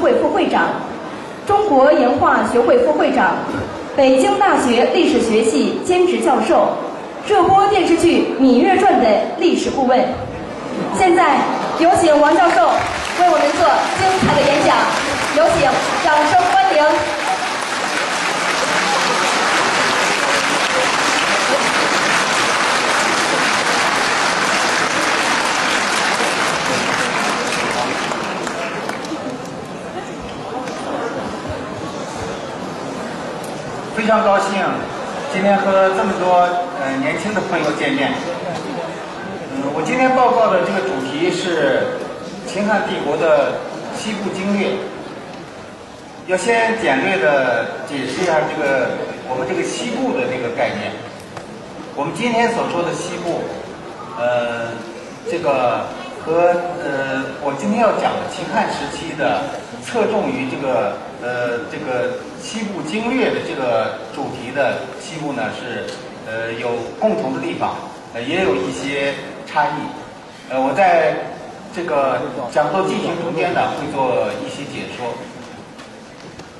会副会长，中国岩画学会副会长，北京大学历史学系兼职教授，热播电视剧《芈月传》的历史顾问。现在有请王教授为我们做精彩的演讲，有请，掌声欢迎。非非常高兴今天和这么多呃年轻的朋友见面。嗯，我今天报告的这个主题是秦汉帝国的西部经略。要先简略的解释一下这个我们这个西部的这个概念。我们今天所说的西部，呃，这个和呃我今天要讲的秦汉时期的侧重于这个呃这个。西部经略的这个主题的西部呢是呃有共同的地方，呃也有一些差异。呃，我在这个讲座进行中间呢会做一些解说。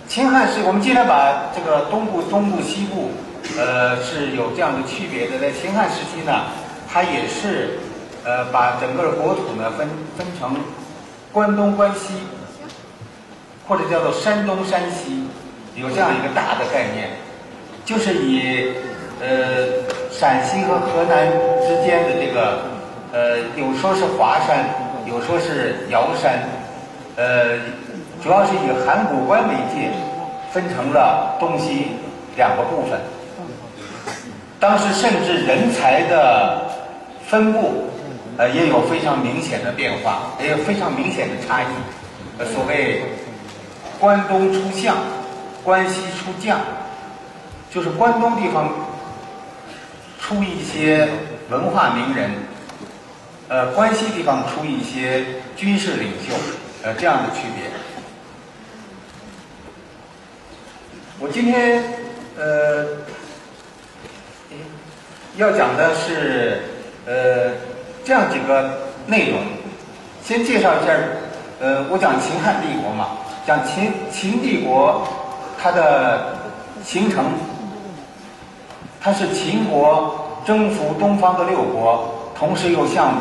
秦汉是我们今天把这个东部、中部、西部，呃是有这样的区别的。在秦汉时期呢，它也是呃把整个国土呢分分成关东、关西，或者叫做山东、山西。有这样一个大的概念，就是以呃陕西和河南之间的这个呃有说是华山，有说是尧山，呃主要是以函谷关为界，分成了东西两个部分。当时甚至人才的分布呃也有非常明显的变化，也有非常明显的差异。呃所谓关东出相。关西出将，就是关东地方出一些文化名人，呃，关西地方出一些军事领袖，呃，这样的区别。我今天呃要讲的是呃这样几个内容，先介绍一下，呃，我讲秦汉帝国嘛，讲秦秦帝国。它的形成，它是秦国征服东方的六国，同时又向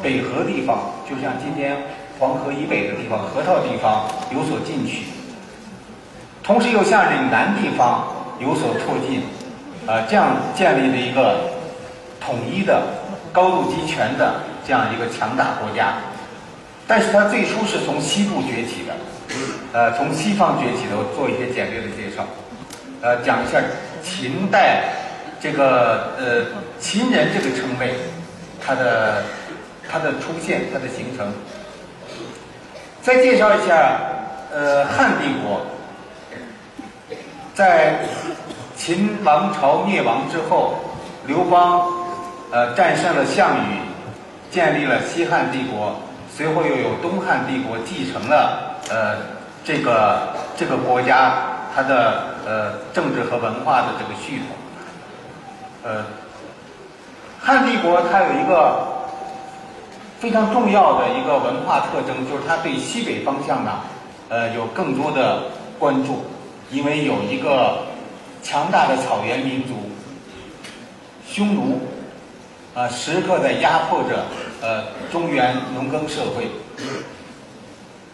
北河地方，就像今天黄河以北的地方、河套地方有所进取，同时又向岭南地方有所拓进，啊，这样建立了一个统一的、高度集权的这样一个强大国家。但是它最初是从西部崛起的。呃，从西方崛起的，我做一些简略的介绍。呃，讲一下秦代这个呃秦人这个称谓，它的它的出现，它的形成。再介绍一下呃汉帝国，在秦王朝灭亡之后，刘邦呃战胜了项羽，建立了西汉帝国，随后又有东汉帝国继承了呃。这个这个国家它的呃政治和文化的这个系统，呃，汉帝国它有一个非常重要的一个文化特征，就是它对西北方向呢，呃有更多的关注，因为有一个强大的草原民族，匈奴，啊时刻在压迫着呃中原农耕社会，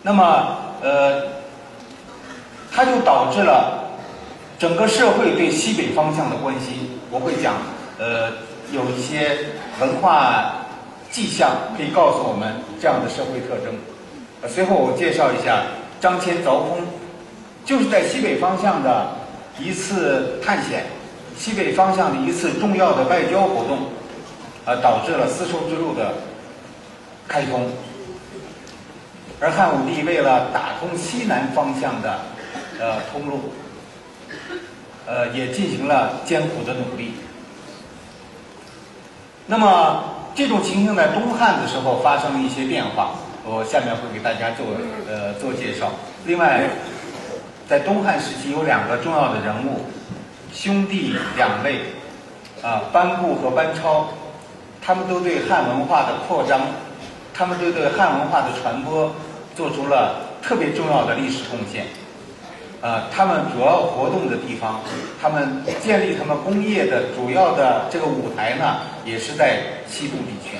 那么呃。它就导致了整个社会对西北方向的关心。我会讲，呃，有一些文化迹象可以告诉我们这样的社会特征。随后我介绍一下张骞凿空，就是在西北方向的一次探险，西北方向的一次重要的外交活动，呃，导致了丝绸之路的开通。而汉武帝为了打通西南方向的呃，通路，呃，也进行了艰苦的努力。那么，这种情形在东汉的时候发生了一些变化，我下面会给大家做呃做介绍。另外，在东汉时期有两个重要的人物，兄弟两位，啊，班固和班超，他们都对汉文化的扩张，他们都对汉文化的传播做出了特别重要的历史贡献。呃，他们主要活动的地方，他们建立他们工业的主要的这个舞台呢，也是在西部地区。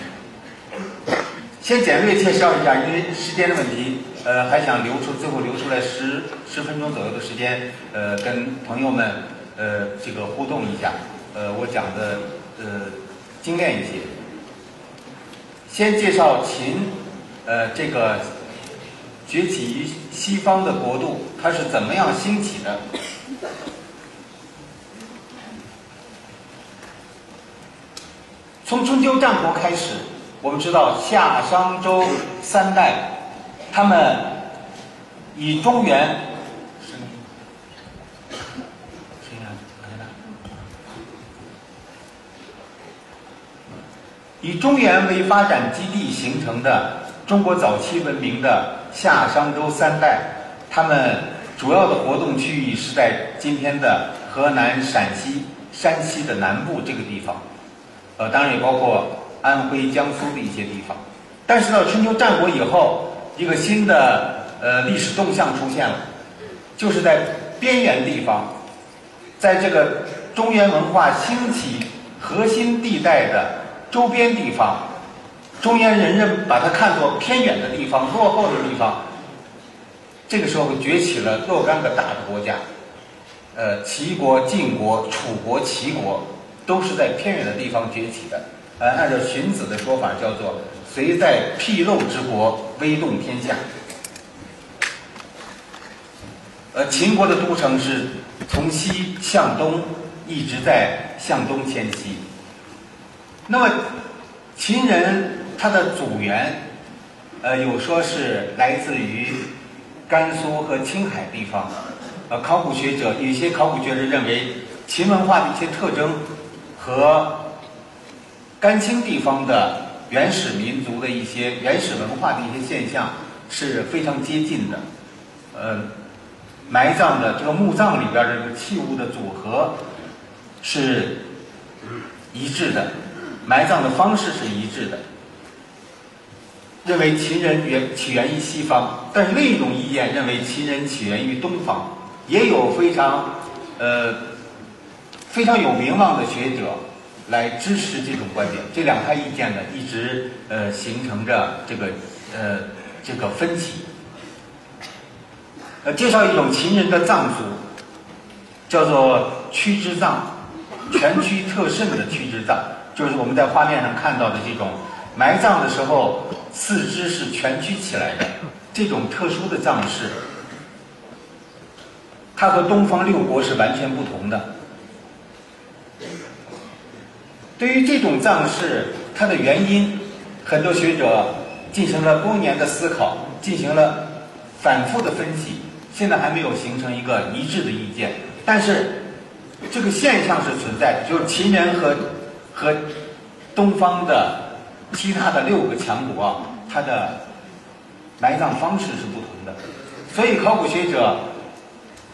先简略介绍一下，因为时间的问题，呃，还想留出最后留出来十十分钟左右的时间，呃，跟朋友们呃这个互动一下，呃，我讲的呃精炼一些。先介绍秦，呃，这个崛起于西方的国度，它是怎么样兴起的？从春秋战国开始。我们知道夏商周三代，他们以中原，以中原为发展基地形成的中国早期文明的夏商周三代，他们主要的活动区域是在今天的河南、陕西、山西的南部这个地方，呃，当然也包括。安徽、江苏的一些地方，但是到春秋战国以后，一个新的呃历史动向出现了，就是在边缘地方，在这个中原文化兴起核心地带的周边地方，中原人人把它看作偏远的地方、落后的地方。这个时候崛起了若干个大的国家，呃，齐国、晋国、楚国、齐国，都是在偏远的地方崛起的。呃，按照荀子的说法，叫做“谁在僻陋之国，威动天下”。呃，秦国的都城是从西向东，一直在向东迁徙。那么，秦人他的祖源，呃，有说是来自于甘肃和青海地方。呃，考古学者有些考古学者认为，秦文化的一些特征和。甘青地方的原始民族的一些原始文化的一些现象是非常接近的，呃，埋葬的这个墓葬里边的这个器物的组合是一致的，埋葬的方式是一致的，认为秦人源起源于西方，但是另一种意见认为秦人起源于东方，也有非常呃非常有名望的学者。来支持这种观点，这两派意见呢，一直呃形成着这个呃这个分歧。呃，介绍一种秦人的葬俗，叫做屈肢葬，全躯特甚的屈肢葬，就是我们在画面上看到的这种埋葬的时候四肢是蜷曲起来的这种特殊的葬式，它和东方六国是完全不同的。对于这种葬式，它的原因，很多学者进行了多年的思考，进行了反复的分析，现在还没有形成一个一致的意见。但是，这个现象是存在的，就是秦人和和东方的其他的六个强国，它的埋葬方式是不同的。所以，考古学者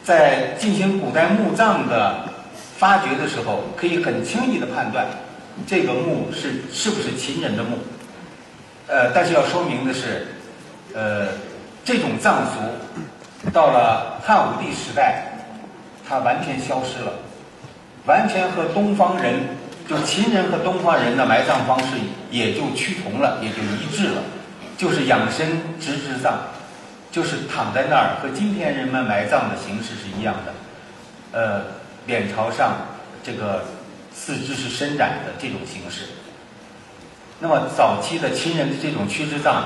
在进行古代墓葬的发掘的时候，可以很轻易的判断。这个墓是是不是秦人的墓？呃，但是要说明的是，呃，这种葬俗到了汉武帝时代，它完全消失了，完全和东方人，就秦人和东方人的埋葬方式也就趋同了，也就一致了，就是仰身直肢葬，就是躺在那儿，和今天人们埋葬的形式是一样的，呃，脸朝上，这个。四肢是伸展的这种形式。那么早期的秦人的这种屈肢葬，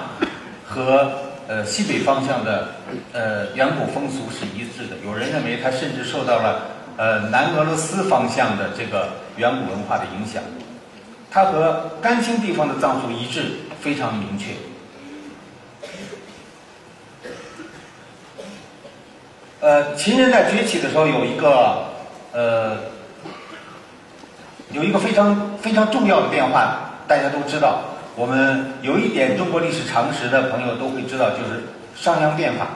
和呃西北方向的呃远古风俗是一致的。有人认为它甚至受到了呃南俄罗斯方向的这个远古文化的影响。它和甘青地方的葬俗一致，非常明确。呃，秦人在崛起的时候有一个呃。有一个非常非常重要的变化，大家都知道。我们有一点中国历史常识的朋友都会知道，就是商鞅变法。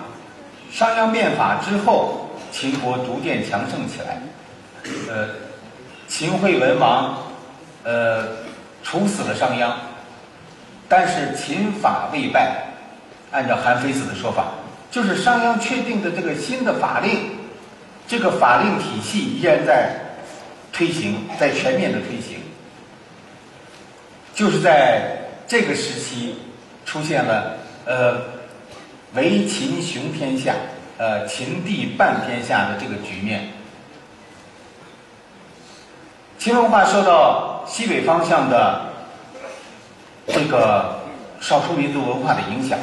商鞅变法之后，秦国逐渐强盛起来。呃，秦惠文王呃处死了商鞅，但是秦法未败。按照韩非子的说法，就是商鞅确定的这个新的法令，这个法令体系依然在推行，在全面的推行。就是在这个时期出现了呃唯秦雄天下，呃秦地半天下的这个局面。秦文化受到西北方向的这个少数民族文化的影响，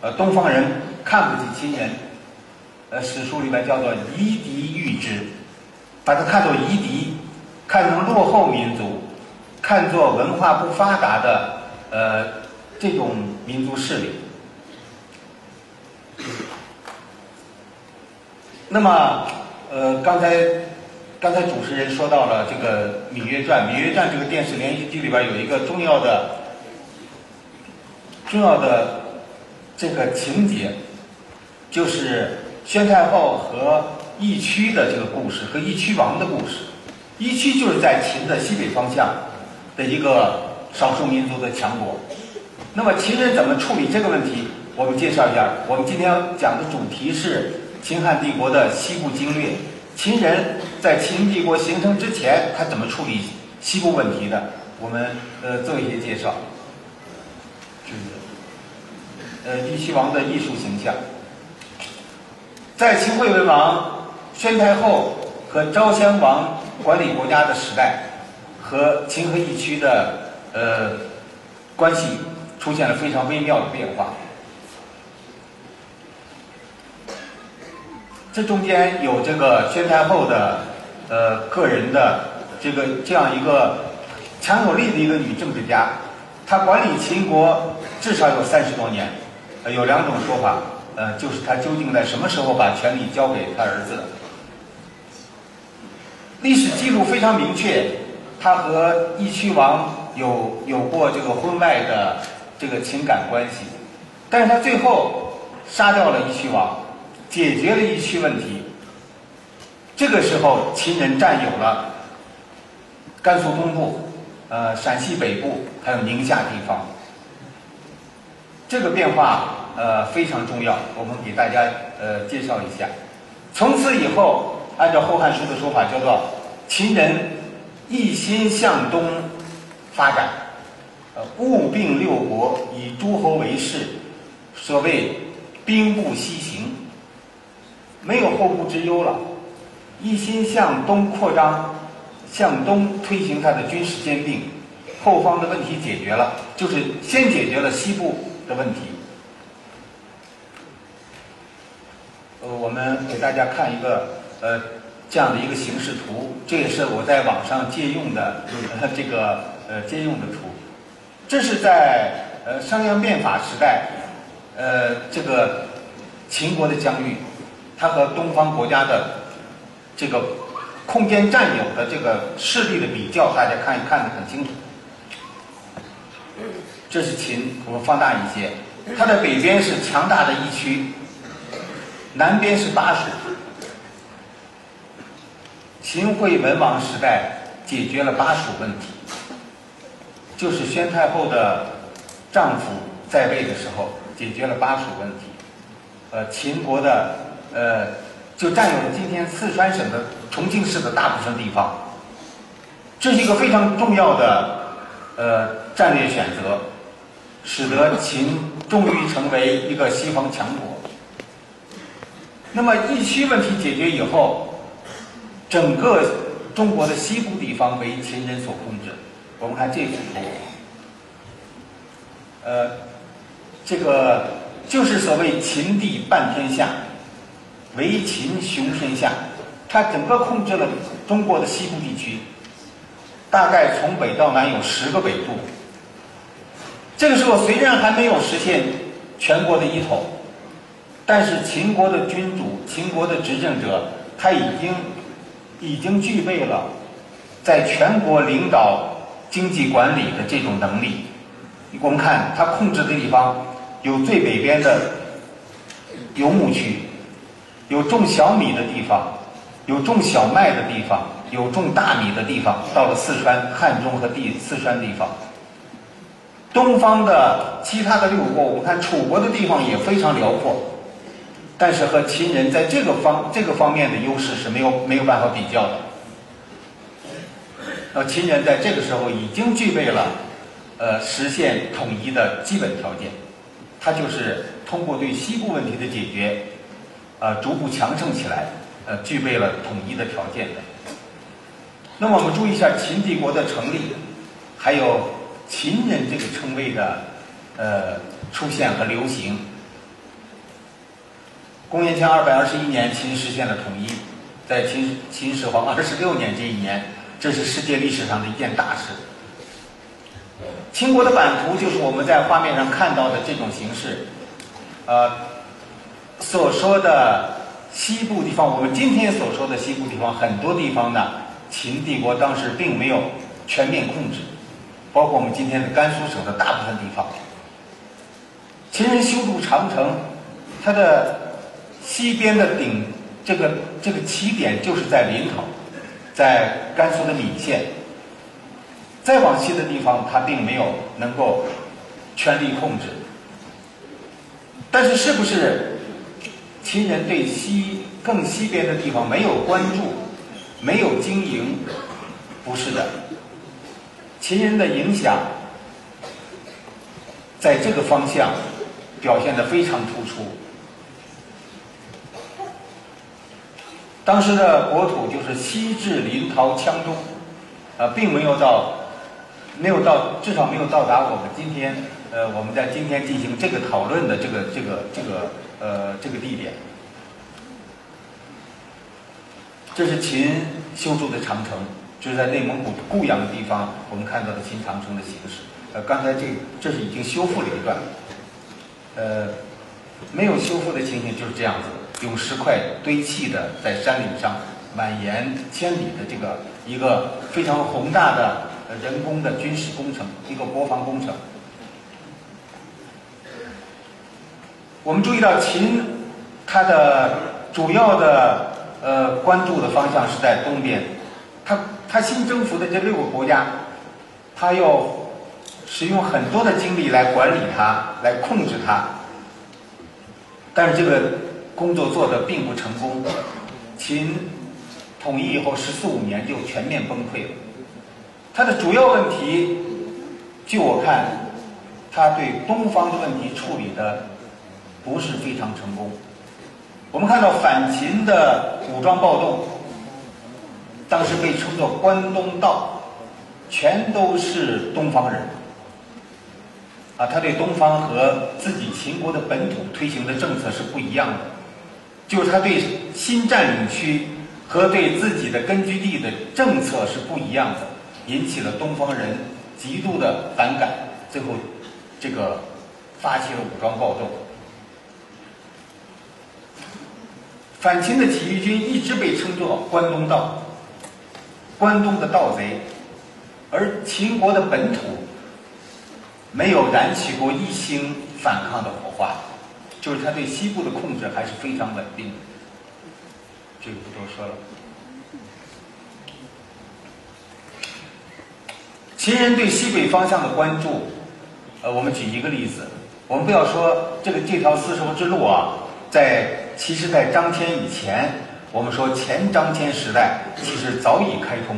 呃，东方人看不起秦人，呃，史书里面叫做夷狄御之，把它看作夷狄，看成落后民族。看作文化不发达的呃这种民族势力。那么呃刚才刚才主持人说到了这个《芈月传》，《芈月传》这个电视连续剧里边有一个重要的重要的这个情节，就是宣太后和义渠的这个故事和义渠王的故事。义渠就是在秦的西北方向。的一个少数民族的强国，那么秦人怎么处理这个问题？我们介绍一下。我们今天要讲的主题是秦汉帝国的西部经略。秦人在秦帝国形成之前，他怎么处理西部问题的？我们呃做一些介绍。就是呃，义渠王的艺术形象，在秦惠文王、宣太后和昭襄王管理国家的时代。和秦和义渠的呃关系出现了非常微妙的变化，这中间有这个宣太后的呃个人的这个这样一个强有力的一个女政治家，她管理秦国至少有三十多年，呃有两种说法，呃就是她究竟在什么时候把权力交给她儿子？历史记录非常明确。他和义渠王有有过这个婚外的这个情感关系，但是他最后杀掉了义渠王，解决了义渠问题。这个时候，秦人占有了甘肃东部、呃陕西北部还有宁夏地方。这个变化呃非常重要，我们给大家呃介绍一下。从此以后，按照《后汉书》的说法，叫做秦人。一心向东发展，呃，务并六国，以诸侯为势，所谓兵不西行，没有后顾之忧了。一心向东扩张，向东推行他的军事兼并，后方的问题解决了，就是先解决了西部的问题。呃，我们给大家看一个，呃。这样的一个形式图，这也是我在网上借用的呃 这个呃借用的图。这是在呃商鞅变法时代，呃这个秦国的疆域，它和东方国家的这个空间占有的这个势力的比较，大家看一看得很清楚。这是秦，我们放大一些，它的北边是强大的一区，南边是巴蜀。秦惠文王时代解决了巴蜀问题，就是宣太后的丈夫在位的时候解决了巴蜀问题。呃，秦国的呃就占有了今天四川省的重庆市的大部分地方，这是一个非常重要的呃战略选择，使得秦终于成为一个西方强国。那么疫区问题解决以后。整个中国的西部地方为秦人所控制。我们看这幅图，呃，这个就是所谓秦地半天下，为秦雄天下。它整个控制了中国的西部地区，大概从北到南有十个北部。这个时候虽然还没有实现全国的一统，但是秦国的君主、秦国的执政者，他已经。已经具备了在全国领导经济管理的这种能力。我们看他控制的地方，有最北边的游牧区，有种小米的地方，有种小麦的地方，有种大米的地方。到了四川汉中和地四川地方，东方的其他的六国，我们看楚国的地方也非常辽阔。但是和秦人在这个方这个方面的优势是没有没有办法比较的。那秦人在这个时候已经具备了，呃，实现统一的基本条件，他就是通过对西部问题的解决，呃，逐步强盛起来，呃，具备了统一的条件的。那么我们注意一下秦帝国的成立，还有秦人这个称谓的呃出现和流行。公元前二百二十一年，秦实现了统一，在秦秦始皇二十六年这一年。这是世界历史上的一件大事。秦国的版图就是我们在画面上看到的这种形式，呃，所说的西部地方，我们今天所说的西部地方，很多地方呢，秦帝国当时并没有全面控制，包括我们今天的甘肃省的大部分地方。秦人修筑长城，它的西边的顶，这个这个起点就是在临洮。在甘肃的岷县，再往西的地方，他并没有能够全力控制。但是，是不是秦人对西更西边的地方没有关注、没有经营？不是的，秦人的影响在这个方向表现的非常突出。当时的国土就是西至临洮羌中，呃，并没有到，没有到，至少没有到达我们今天，呃，我们在今天进行这个讨论的这个这个这个呃这个地点。这是秦修筑的长城，就是在内蒙古固阳的地方，我们看到的秦长城的形式。呃，刚才这这是已经修复了一段，呃，没有修复的情形就是这样子。用石块堆砌的，在山岭上蔓延千里的这个一个非常宏大的人工的军事工程，一个国防工程。我们注意到秦，它的主要的呃关注的方向是在东边，它它新征服的这六个国家，它要使用很多的精力来管理它，来控制它，但是这个。工作做得并不成功，秦统一以后十四五年就全面崩溃了。它的主要问题，据我看，他对东方的问题处理的不是非常成功。我们看到反秦的武装暴动，当时被称作关东盗，全都是东方人。啊，他对东方和自己秦国的本土推行的政策是不一样的。就是他对新占领区和对自己的根据地的政策是不一样的，引起了东方人极度的反感，最后这个发起了武装暴动。反秦的起义军一直被称作关东盗，关东的盗贼，而秦国的本土没有燃起过一星反抗的火花。就是他对西部的控制还是非常稳定，这个不多说了。秦人对西北方向的关注，呃，我们举一个例子，我们不要说这个这条丝绸之路啊，在其实，在张骞以前，我们说前张骞时代，其实早已开通，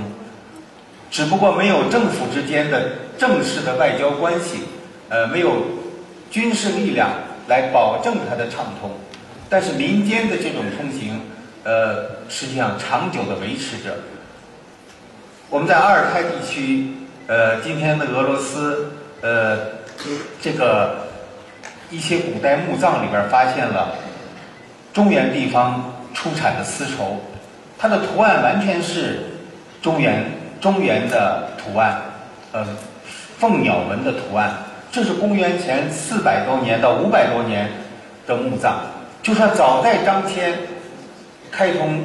只不过没有政府之间的正式的外交关系，呃，没有军事力量。来保证它的畅通，但是民间的这种通行，呃，实际上长久的维持着。我们在阿尔泰地区，呃，今天的俄罗斯，呃，这个一些古代墓葬里边发现了中原地方出产的丝绸，它的图案完全是中原中原的图案，呃，凤鸟纹的图案。这是公元前四百多年到五百多年的墓葬，就说早在张骞开通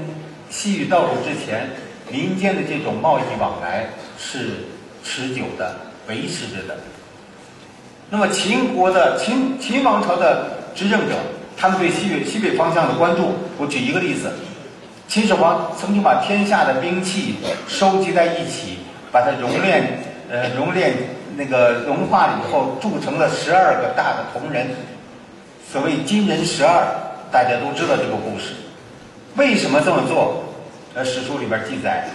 西域道路之前，民间的这种贸易往来是持久的、维持着的。那么秦国的秦秦王朝的执政者，他们对西北西北方向的关注，我举一个例子：秦始皇曾经把天下的兵器收集在一起，把它熔炼，呃，熔炼。那个融化以后，铸成了十二个大的铜人，所谓金人十二，大家都知道这个故事。为什么这么做？呃，史书里边记载，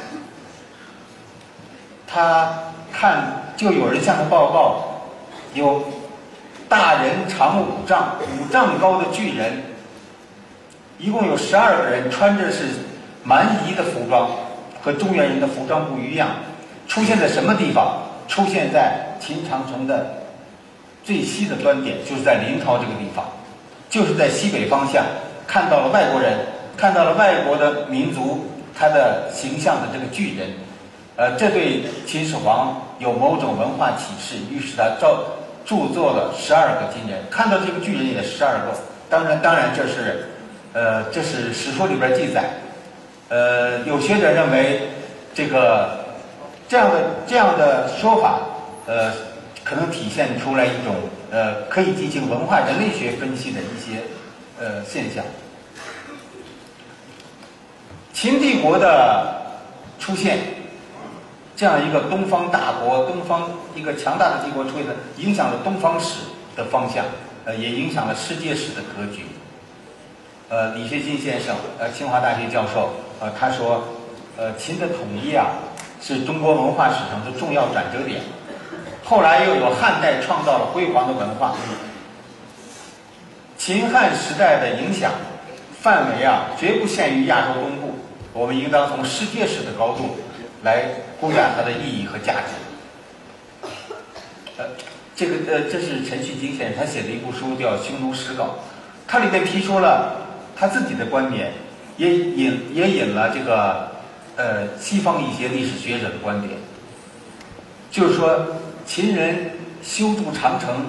他看就有人向他报告，有大人长五丈、五丈高的巨人，一共有十二个人，穿着是蛮夷的服装，和中原人的服装不一样，出现在什么地方？出现在秦长城的最西的端点，就是在临洮这个地方，就是在西北方向看到了外国人，看到了外国的民族他的形象的这个巨人，呃，这对秦始皇有某种文化启示，于是他造铸作了十二个金人，看到这个巨人也十二个，当然，当然这是，呃，这是史书里边记载，呃，有学者认为这个。这样的这样的说法，呃，可能体现出来一种呃，可以进行文化人类学分析的一些呃现象。秦帝国的出现，这样一个东方大国、东方一个强大的帝国出现，影响了东方史的方向，呃，也影响了世界史的格局。呃，李学金先生，呃，清华大学教授，呃，他说，呃，秦的统一啊。是中国文化史上的重要转折点。后来又有汉代创造了辉煌的文化。秦汉时代的影响范围啊，绝不限于亚洲东部。我们应当从世界史的高度来估价它的意义和价值。呃，这个呃，这是陈旭金先生他写的一部书叫《匈奴史稿》，它里面提出了他自己的观点，也引也引了这个。呃，西方一些历史学者的观点，就是说，秦人修筑长城，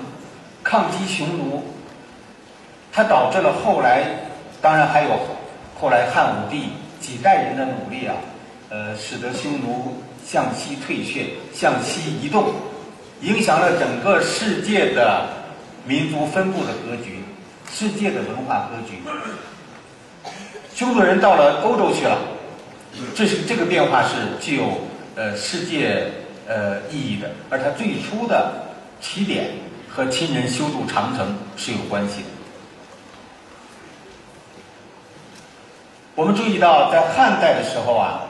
抗击匈奴，它导致了后来，当然还有后来汉武帝几代人的努力啊，呃，使得匈奴向西退却，向西移动，影响了整个世界的民族分布的格局，世界的文化格局。匈奴人到了欧洲去了。这是这个变化是具有呃世界呃意义的，而它最初的起点和秦人修筑长城是有关系的。我们注意到，在汉代的时候啊，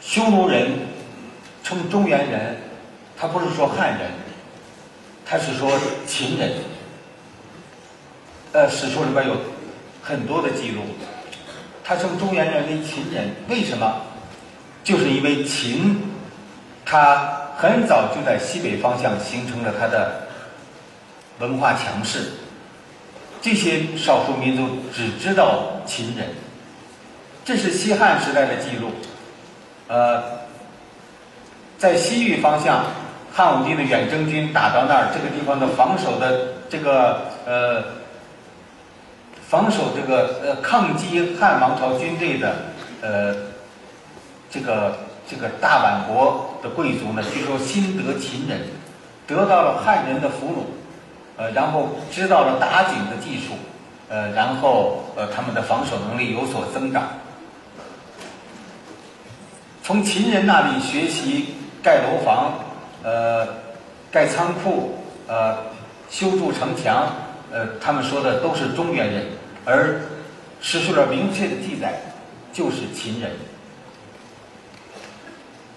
匈奴人称中原人，他不是说汉人，他是说秦人。呃，史书里边有很多的记录。他称中原人为秦人，为什么？就是因为秦，他很早就在西北方向形成了他的文化强势。这些少数民族只知道秦人，这是西汉时代的记录。呃，在西域方向，汉武帝的远征军打到那儿，这个地方的防守的这个呃。防守这个呃抗击汉王朝军队的呃这个这个大宛国的贵族呢，据说新得秦人，得到了汉人的俘虏，呃，然后知道了打井的技术，呃，然后呃他们的防守能力有所增长，从秦人那里学习盖楼房，呃，盖仓库，呃，修筑城墙，呃，他们说的都是中原人。而史书上明确的记载，就是秦人。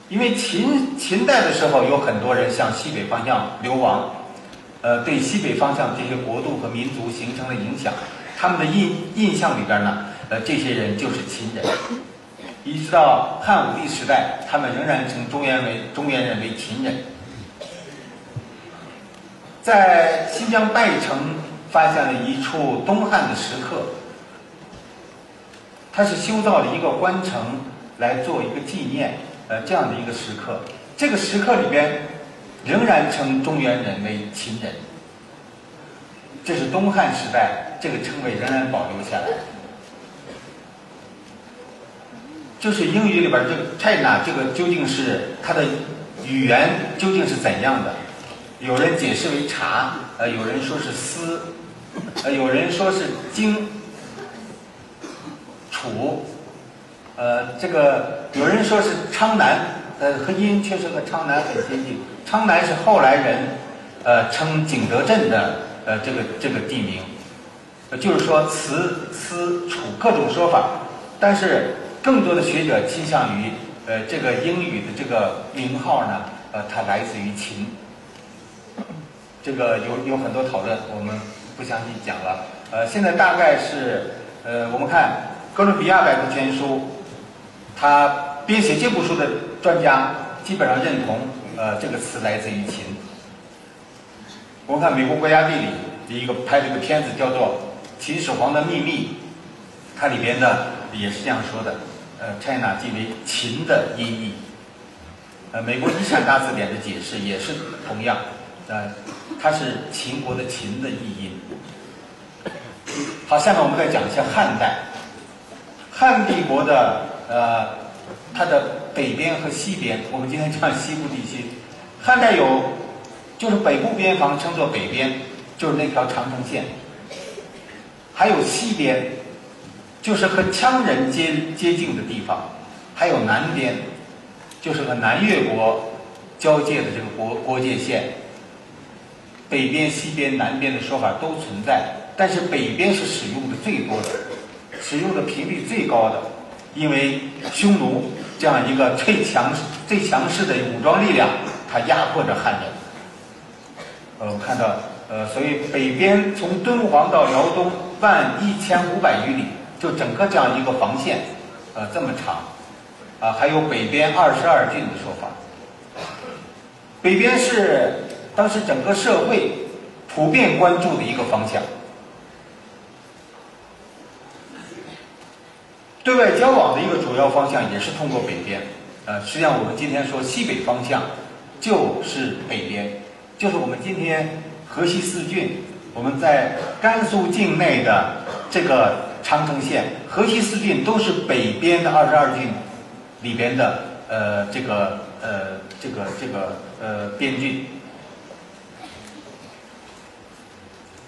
因为秦秦代的时候，有很多人向西北方向流亡，呃，对西北方向这些国度和民族形成了影响。他们的印印象里边呢，呃，这些人就是秦人。一直到汉武帝时代，他们仍然称中原为中原人为秦人。在新疆拜城。发现了一处东汉的石刻，它是修造了一个关城来做一个纪念，呃，这样的一个石刻。这个石刻里边仍然称中原人为秦人，这是东汉时代这个称谓仍然保留下来。就是英语里边这个 China 这个究竟是它的语言究竟是怎样的？有人解释为茶，呃，有人说是丝。呃，有人说是荆楚，呃，这个有人说是昌南，呃，和音确实和昌南很接近。昌南是后来人呃称景德镇的呃这个这个地名，就是说词、词、楚各种说法，但是更多的学者倾向于，呃，这个英语的这个名号呢，呃，它来自于秦。这个有有很多讨论，我们不详细讲了。呃，现在大概是，呃，我们看哥伦比亚百科全书，他编写这部书的专家基本上认同，呃，这个词来自于秦。我们看美国国家地理的一个拍了一个片子，叫做《秦始皇的秘密》，它里边呢也是这样说的，呃，China 即为秦的音译。呃，美国遗产大字典的解释也是同样，呃，它是秦国的秦的译音。好，下面我们再讲一下汉代。汉帝国的呃，它的北边和西边，我们今天讲西部地区，汉代有。就是北部边防称作北边，就是那条长城线；还有西边，就是和羌人接接近的地方；还有南边，就是和南越国交界的这个国国界线。北边、西边、南边的说法都存在，但是北边是使用的最多的，使用的频率最高的，因为匈奴这样一个最强最强势的武装力量，它压迫着汉人。呃，我看到，呃，所以北边从敦煌到辽东万一千五百余里，就整个这样一个防线，呃，这么长，啊，还有北边二十二郡的说法。北边是当时整个社会普遍关注的一个方向，对外交往的一个主要方向也是通过北边。呃，实际上我们今天说西北方向，就是北边。就是我们今天河西四郡，我们在甘肃境内的这个长城县，河西四郡都是北边的二十二郡里边的呃这个呃这个这个呃边郡，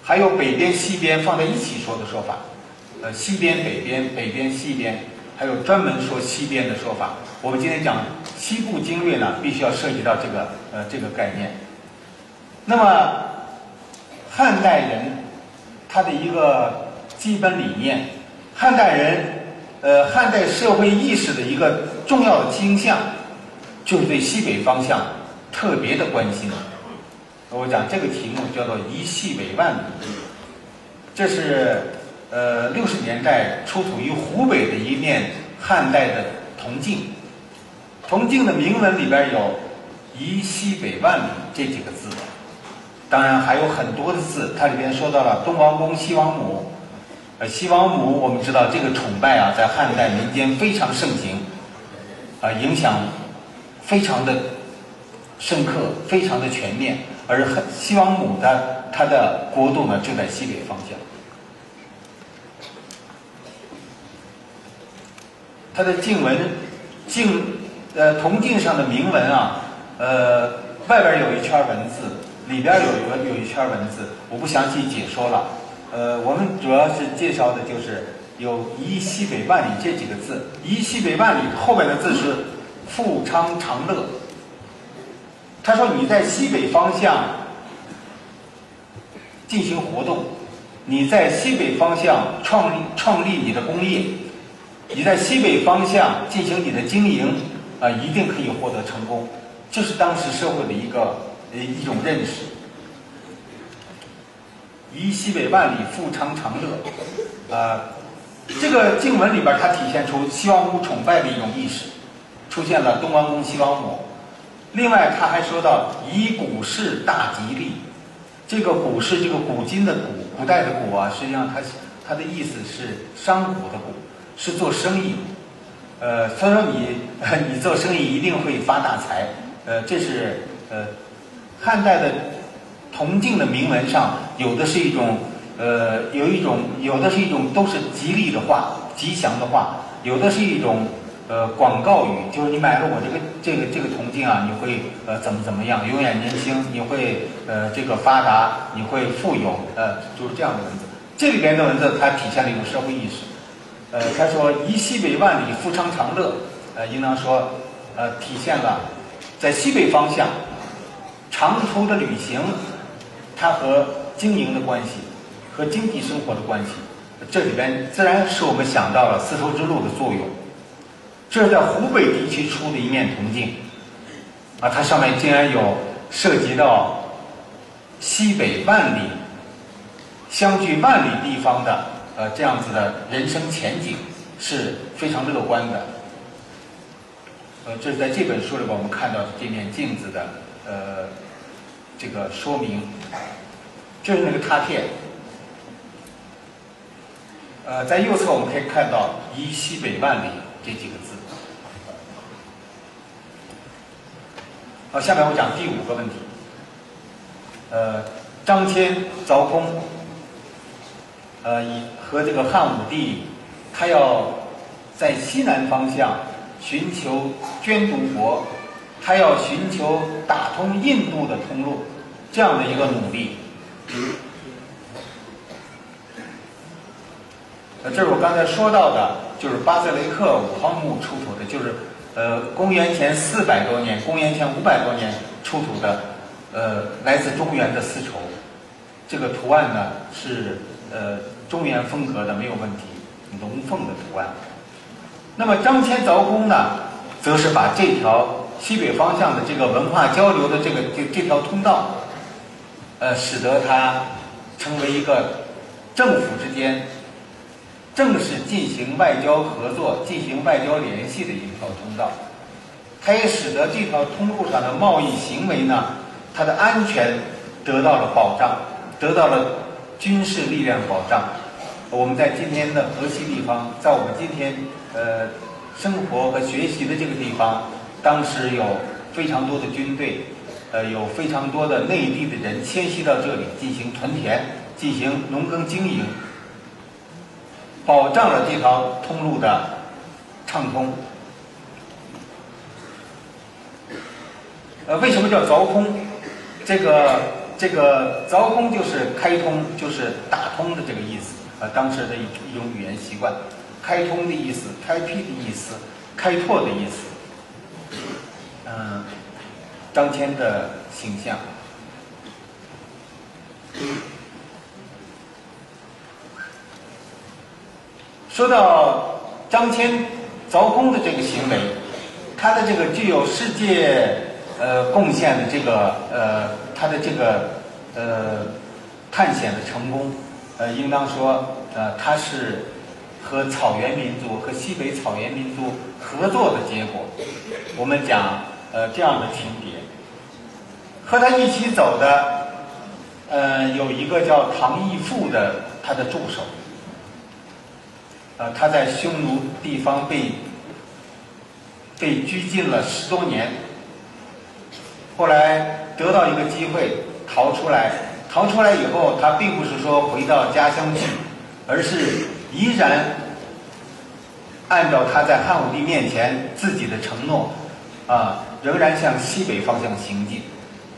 还有北边西边放在一起说的说法，呃西边北边北边西边，还有专门说西边的说法。我们今天讲西部经略呢，必须要涉及到这个呃这个概念。那么，汉代人他的一个基本理念，汉代人呃汉代社会意识的一个重要的倾向，就是对西北方向特别的关心。我讲这个题目叫做“移西北万里”，这是呃六十年代出土于湖北的一面汉代的铜镜，铜镜的铭文里边有“移西北万里”这几个字。当然还有很多的字，它里边说到了东王公、西王母。呃，西王母我们知道这个崇拜啊，在汉代民间非常盛行，啊，影响非常的深刻，非常的全面。而汉西王母的它的国度呢，就在西北方向。它的镜文镜呃铜镜上的铭文啊，呃外边有一圈文字。里边有一个有一圈文字，我不详细解说了。呃，我们主要是介绍的就是有“宜西北万里”这几个字，“宜西北万里”后面的字是“富昌长乐”。他说你在西北方向进行活动，你在西北方向创立创立你的工业，你在西北方向进行你的经营，啊，一定可以获得成功。这是当时社会的一个呃。一种认识，宜西北万里，富昌长乐，啊，这个经文里边它体现出西王母崇拜的一种意识，出现了东王公、西王母。另外，他还说到以古市大吉利，这个古是，这个古今的古，古代的古啊，实际上它它的意思是商贾的贾，是做生意。呃，所以说你 你做生意一定会发大财。呃，这是呃。汉代的铜镜的铭文上，有的是一种，呃，有一种，有的是一种都是吉利的话，吉祥的话，有的是一种，呃，广告语，就是你买了我这个这个这个铜镜啊，你会呃怎么怎么样，永远年轻，你会呃这个发达，你会富有，呃，就是这样的文字。这里边的文字它体现了一种社会意识，呃，他说宜西北万里，富昌长乐，呃，应当说，呃，体现了在西北方向。长途的旅行，它和经营的关系，和经济生活的关系。这里边自然使我们想到了丝绸之路的作用。这是在湖北地区出的一面铜镜，啊，它上面竟然有涉及到西北万里相距万里地方的呃这样子的人生前景，是非常乐观的。呃，这是在这本书里边我们看到这面镜子的呃这个说明，就是那个拓片。呃，在右侧我们可以看到“依西北万里”这几个字。好，下面我讲第五个问题。呃，张骞凿空，呃，以和这个汉武帝，他要在西南方向寻求捐毒国，他要寻求打通印度的通路，这样的一个努力。呃，这是我刚才说到的，就是巴塞雷克五号墓出土的，就是呃，公元前四百多年、公元前五百多年出土的，呃，来自中原的丝绸。这个图案呢是呃中原风格的，没有问题，龙凤的图案。那么张骞凿空呢，则是把这条西北方向的这个文化交流的这个这这条通道，呃，使得它成为一个政府之间。正式进行外交合作、进行外交联系的一条通道，它也使得这条通路上的贸易行为呢，它的安全得到了保障，得到了军事力量保障。我们在今天的河西地方，在我们今天呃生活和学习的这个地方，当时有非常多的军队，呃，有非常多的内地的人迁徙到这里进行屯田、进行农耕经营。保障了这条通路的畅通。呃，为什么叫凿空？这个这个凿空就是开通，就是打通的这个意思。呃，当时的一一种语言习惯，开通的意思，开辟的意思，开拓的意思。嗯，张骞的形象。说到张骞凿空的这个行为，他的这个具有世界呃贡献的这个呃他的这个呃探险的成功，呃应当说呃他是和草原民族和西北草原民族合作的结果。我们讲呃这样的情节，和他一起走的呃有一个叫唐义父的他的助手。呃，他在匈奴地方被被拘禁了十多年，后来得到一个机会逃出来。逃出来以后，他并不是说回到家乡去，而是依然按照他在汉武帝面前自己的承诺，啊，仍然向西北方向行进，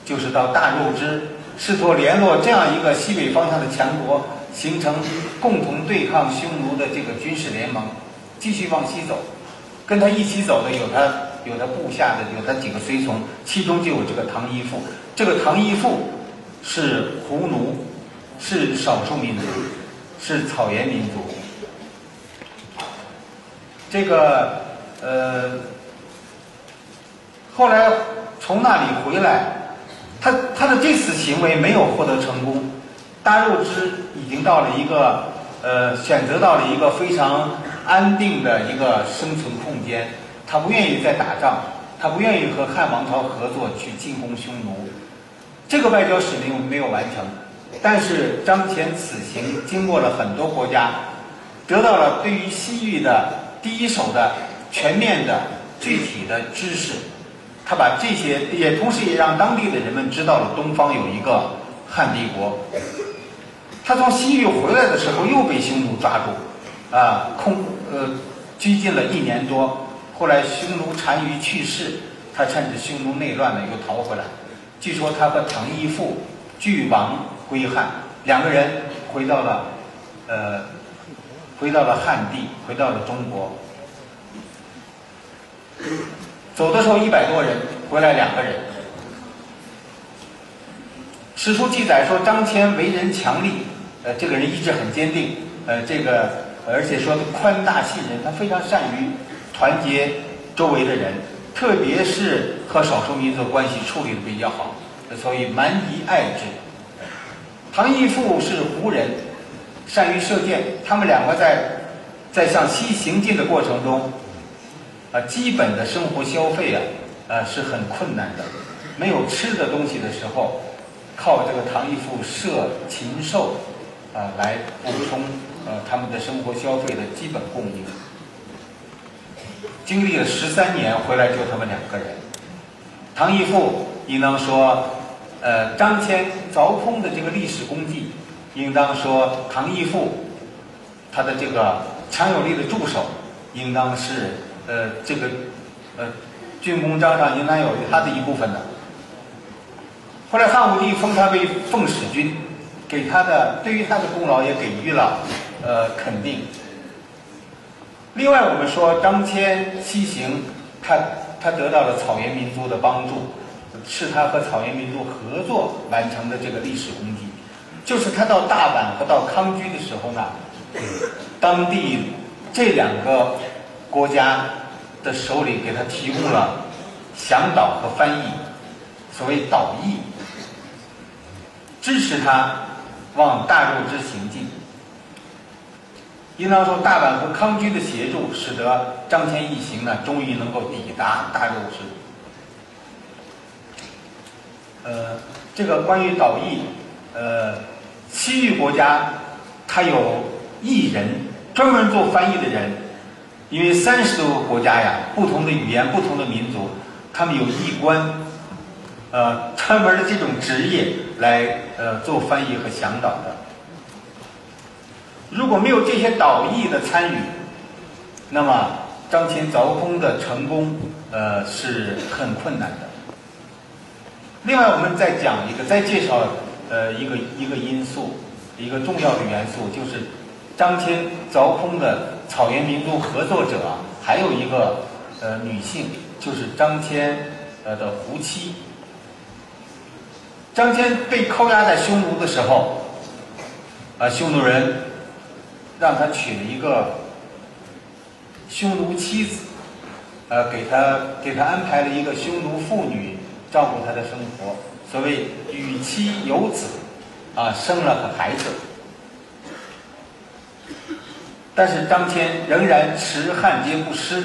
就是到大肉支，试图联络这样一个西北方向的强国。形成共同对抗匈奴的这个军事联盟，继续往西走，跟他一起走的有他有他部下的有他几个随从，其中就有这个唐一父。这个唐一父是胡奴，是少数民族，是草原民族。这个呃，后来从那里回来，他他的这次行为没有获得成功。大肉支已经到了一个，呃，选择到了一个非常安定的一个生存空间。他不愿意再打仗，他不愿意和汉王朝合作去进攻匈奴。这个外交使命没有完成，但是张骞此行经过了很多国家，得到了对于西域的第一手的全面的具体的知识。他把这些也同时也让当地的人们知道了东方有一个汉帝国。他从西域回来的时候又被匈奴抓住，啊，空呃拘禁了一年多。后来匈奴单于去世，他趁着匈奴内乱呢又逃回来。据说他和唐义父俱亡归汉，两个人回到了呃回到了汉地，回到了中国。走的时候一百多人，回来两个人。史书记载说张骞为人强力。呃，这个人意志很坚定，呃，这个而且说宽大信任，他非常善于团结周围的人，特别是和少数民族关系处理的比较好，所以蛮夷爱之。唐义父是胡人，善于射箭，他们两个在在向西行进的过程中，基本的生活消费啊，呃，是很困难的，没有吃的东西的时候。靠这个唐义父射禽兽，啊，来补充呃他们的生活消费的基本供应。经历了十三年，回来就他们两个人。唐义父应当说，呃，张骞凿空的这个历史功绩，应当说唐义父他的这个强有力的助手，应当是呃这个呃军功章上应当有他的一部分的。后来汉武帝封他为奉使君，给他的对于他的功劳也给予了呃肯定。另外，我们说张骞西行，他他得到了草原民族的帮助，是他和草原民族合作完成的这个历史功绩。就是他到大阪和到康居的时候呢，当地这两个国家的首领给他提供了向导和翻译，所谓导译。支持他往大肉之行进。应当说，大阪和康居的协助，使得张骞一行呢，终于能够抵达大肉之。呃，这个关于导译，呃，西域国家，它有译人，专门做翻译的人，因为三十多个国家呀，不同的语言，不同的民族，他们有译官。呃，专门的这种职业来呃做翻译和向导的。如果没有这些导译的参与，那么张骞凿空的成功呃是很困难的。另外，我们再讲一个，再介绍呃一个一个因素，一个重要的元素，就是张骞凿空的草原民族合作者还有一个呃女性，就是张骞呃的胡妻。张骞被扣押在匈奴的时候，啊，匈奴人让他娶了一个匈奴妻子，呃，给他给他安排了一个匈奴妇女照顾他的生活，所谓与妻有子，啊，生了个孩子。但是张骞仍然持汉节不失，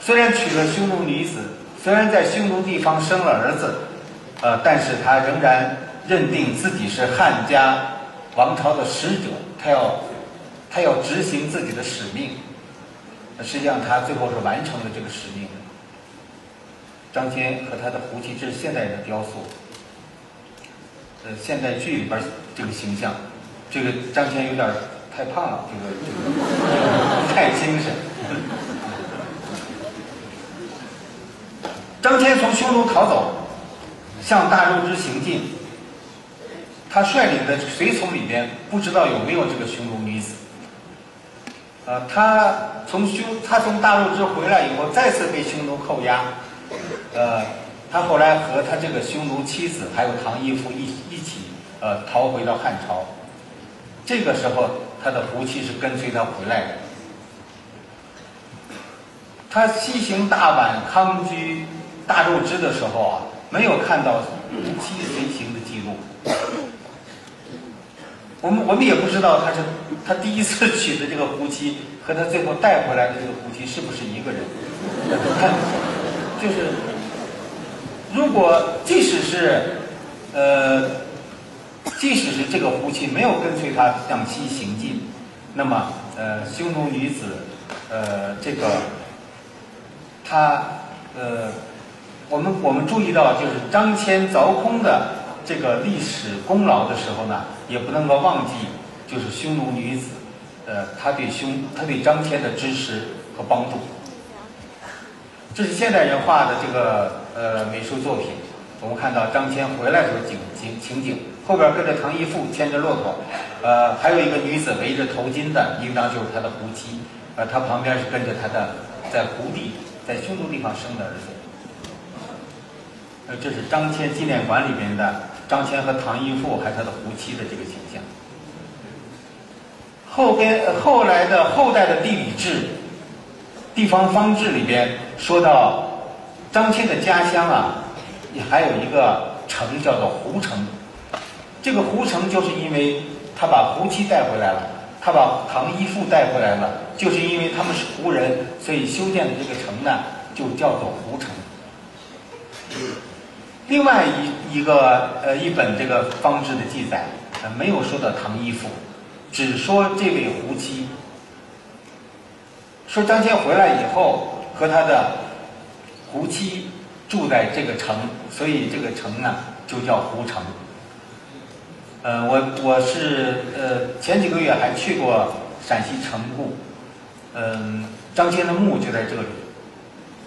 虽然娶了匈奴女子，虽然在匈奴地方生了儿子。呃，但是他仍然认定自己是汉家王朝的使者，他要他要执行自己的使命。实际上，他最后是完成了这个使命。张骞和他的胡骑，这是现代人的雕塑。呃，现代剧里边这个形象，这个张骞有点太胖了，这个这个太精神。张骞从匈奴逃走。向大路之行进，他率领的随从里边不知道有没有这个匈奴女子。呃，他从匈他从大路之回来以后，再次被匈奴扣押。呃，他后来和他这个匈奴妻子还有唐义父一一起呃逃回到汉朝。这个时候，他的胡妻是跟随他回来的。他西行大阪、康居、大肉之的时候啊。没有看到夫妻随行的记录，我们我们也不知道他是他第一次取的这个胡妻和他最后带回来的这个胡妻是不是一个人？就是如果即使是呃，即使是这个夫妻没有跟随他向西行进，那么呃，匈奴女子呃，这个他呃。我们我们注意到，就是张骞凿空的这个历史功劳的时候呢，也不能够忘记，就是匈奴女子，呃，她对匈她对张骞的支持和帮助。这是现代人画的这个呃美术作品。我们看到张骞回来时候景景情景，后边跟着唐义父牵着骆驼，呃，还有一个女子围着头巾的，应当就是他的胡妻，呃，他旁边是跟着他的在胡地在匈奴地方生的儿子。呃，这是张骞纪念馆里边的张骞和唐义父还有他的胡妻的这个形象。后边后来的后代的地理志、地方方志里边说到，张骞的家乡啊，也还有一个城叫做胡城。这个胡城就是因为他把胡妻带回来了，他把唐一父带回来了，就是因为他们是胡人，所以修建的这个城呢，就叫做胡城。另外一一个呃一本这个方志的记载，呃没有说到唐一父，只说这位胡妻，说张骞回来以后和他的胡妻住在这个城，所以这个城呢就叫胡城。呃，我我是呃前几个月还去过陕西城固，嗯，张骞的墓就在这里，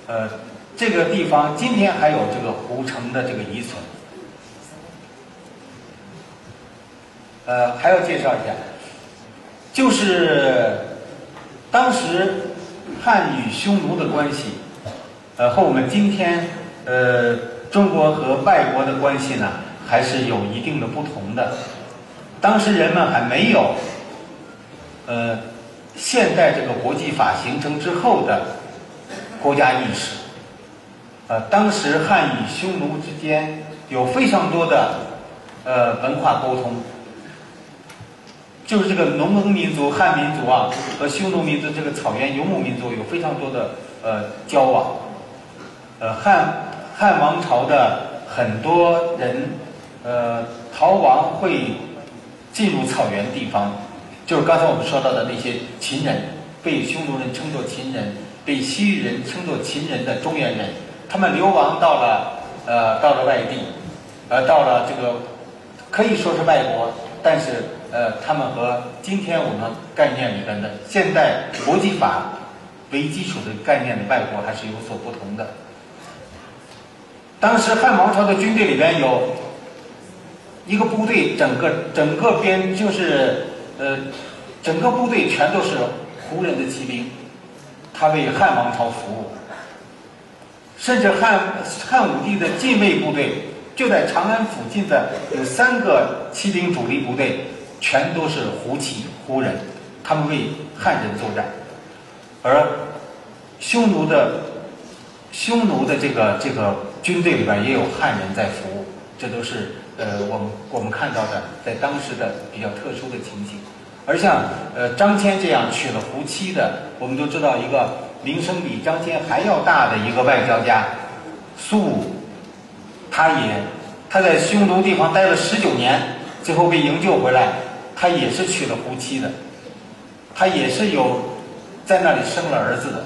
呃，这个地方今天还有这个胡城的这个遗存。呃，还要介绍一下，就是当时汉与匈奴的关系，呃，和我们今天呃中国和外国的关系呢？还是有一定的不同的。当时人们还没有，呃，现代这个国际法形成之后的国家意识。呃，当时汉与匈奴之间有非常多的呃文化沟通，就是这个农耕民族汉民族啊和匈奴民族这个草原游牧民族有非常多的呃交往。呃，汉汉王朝的很多人。呃，逃亡会进入草原地方，就是刚才我们说到的那些秦人，被匈奴人称作秦人，被西域人称作秦人的中原人，他们流亡到了呃到了外地，呃到了这个可以说是外国，但是呃他们和今天我们概念里边的现代国际法为基础的概念的外国还是有所不同的。当时汉王朝的军队里边有。一个部队，整个整个边就是呃，整个部队全都是胡人的骑兵，他为汉王朝服务。甚至汉汉武帝的禁卫部队就在长安附近的有三个骑兵主力部队，全都是胡骑胡人，他们为汉人作战。而匈奴的匈奴的这个这个军队里边也有汉人在服务，这都是。呃，我们我们看到的在当时的比较特殊的情形，而像呃张骞这样娶了胡妻的，我们都知道一个名声比张骞还要大的一个外交家苏武，他也他在匈奴地方待了十九年，最后被营救回来，他也是娶了胡妻的，他也是有在那里生了儿子的，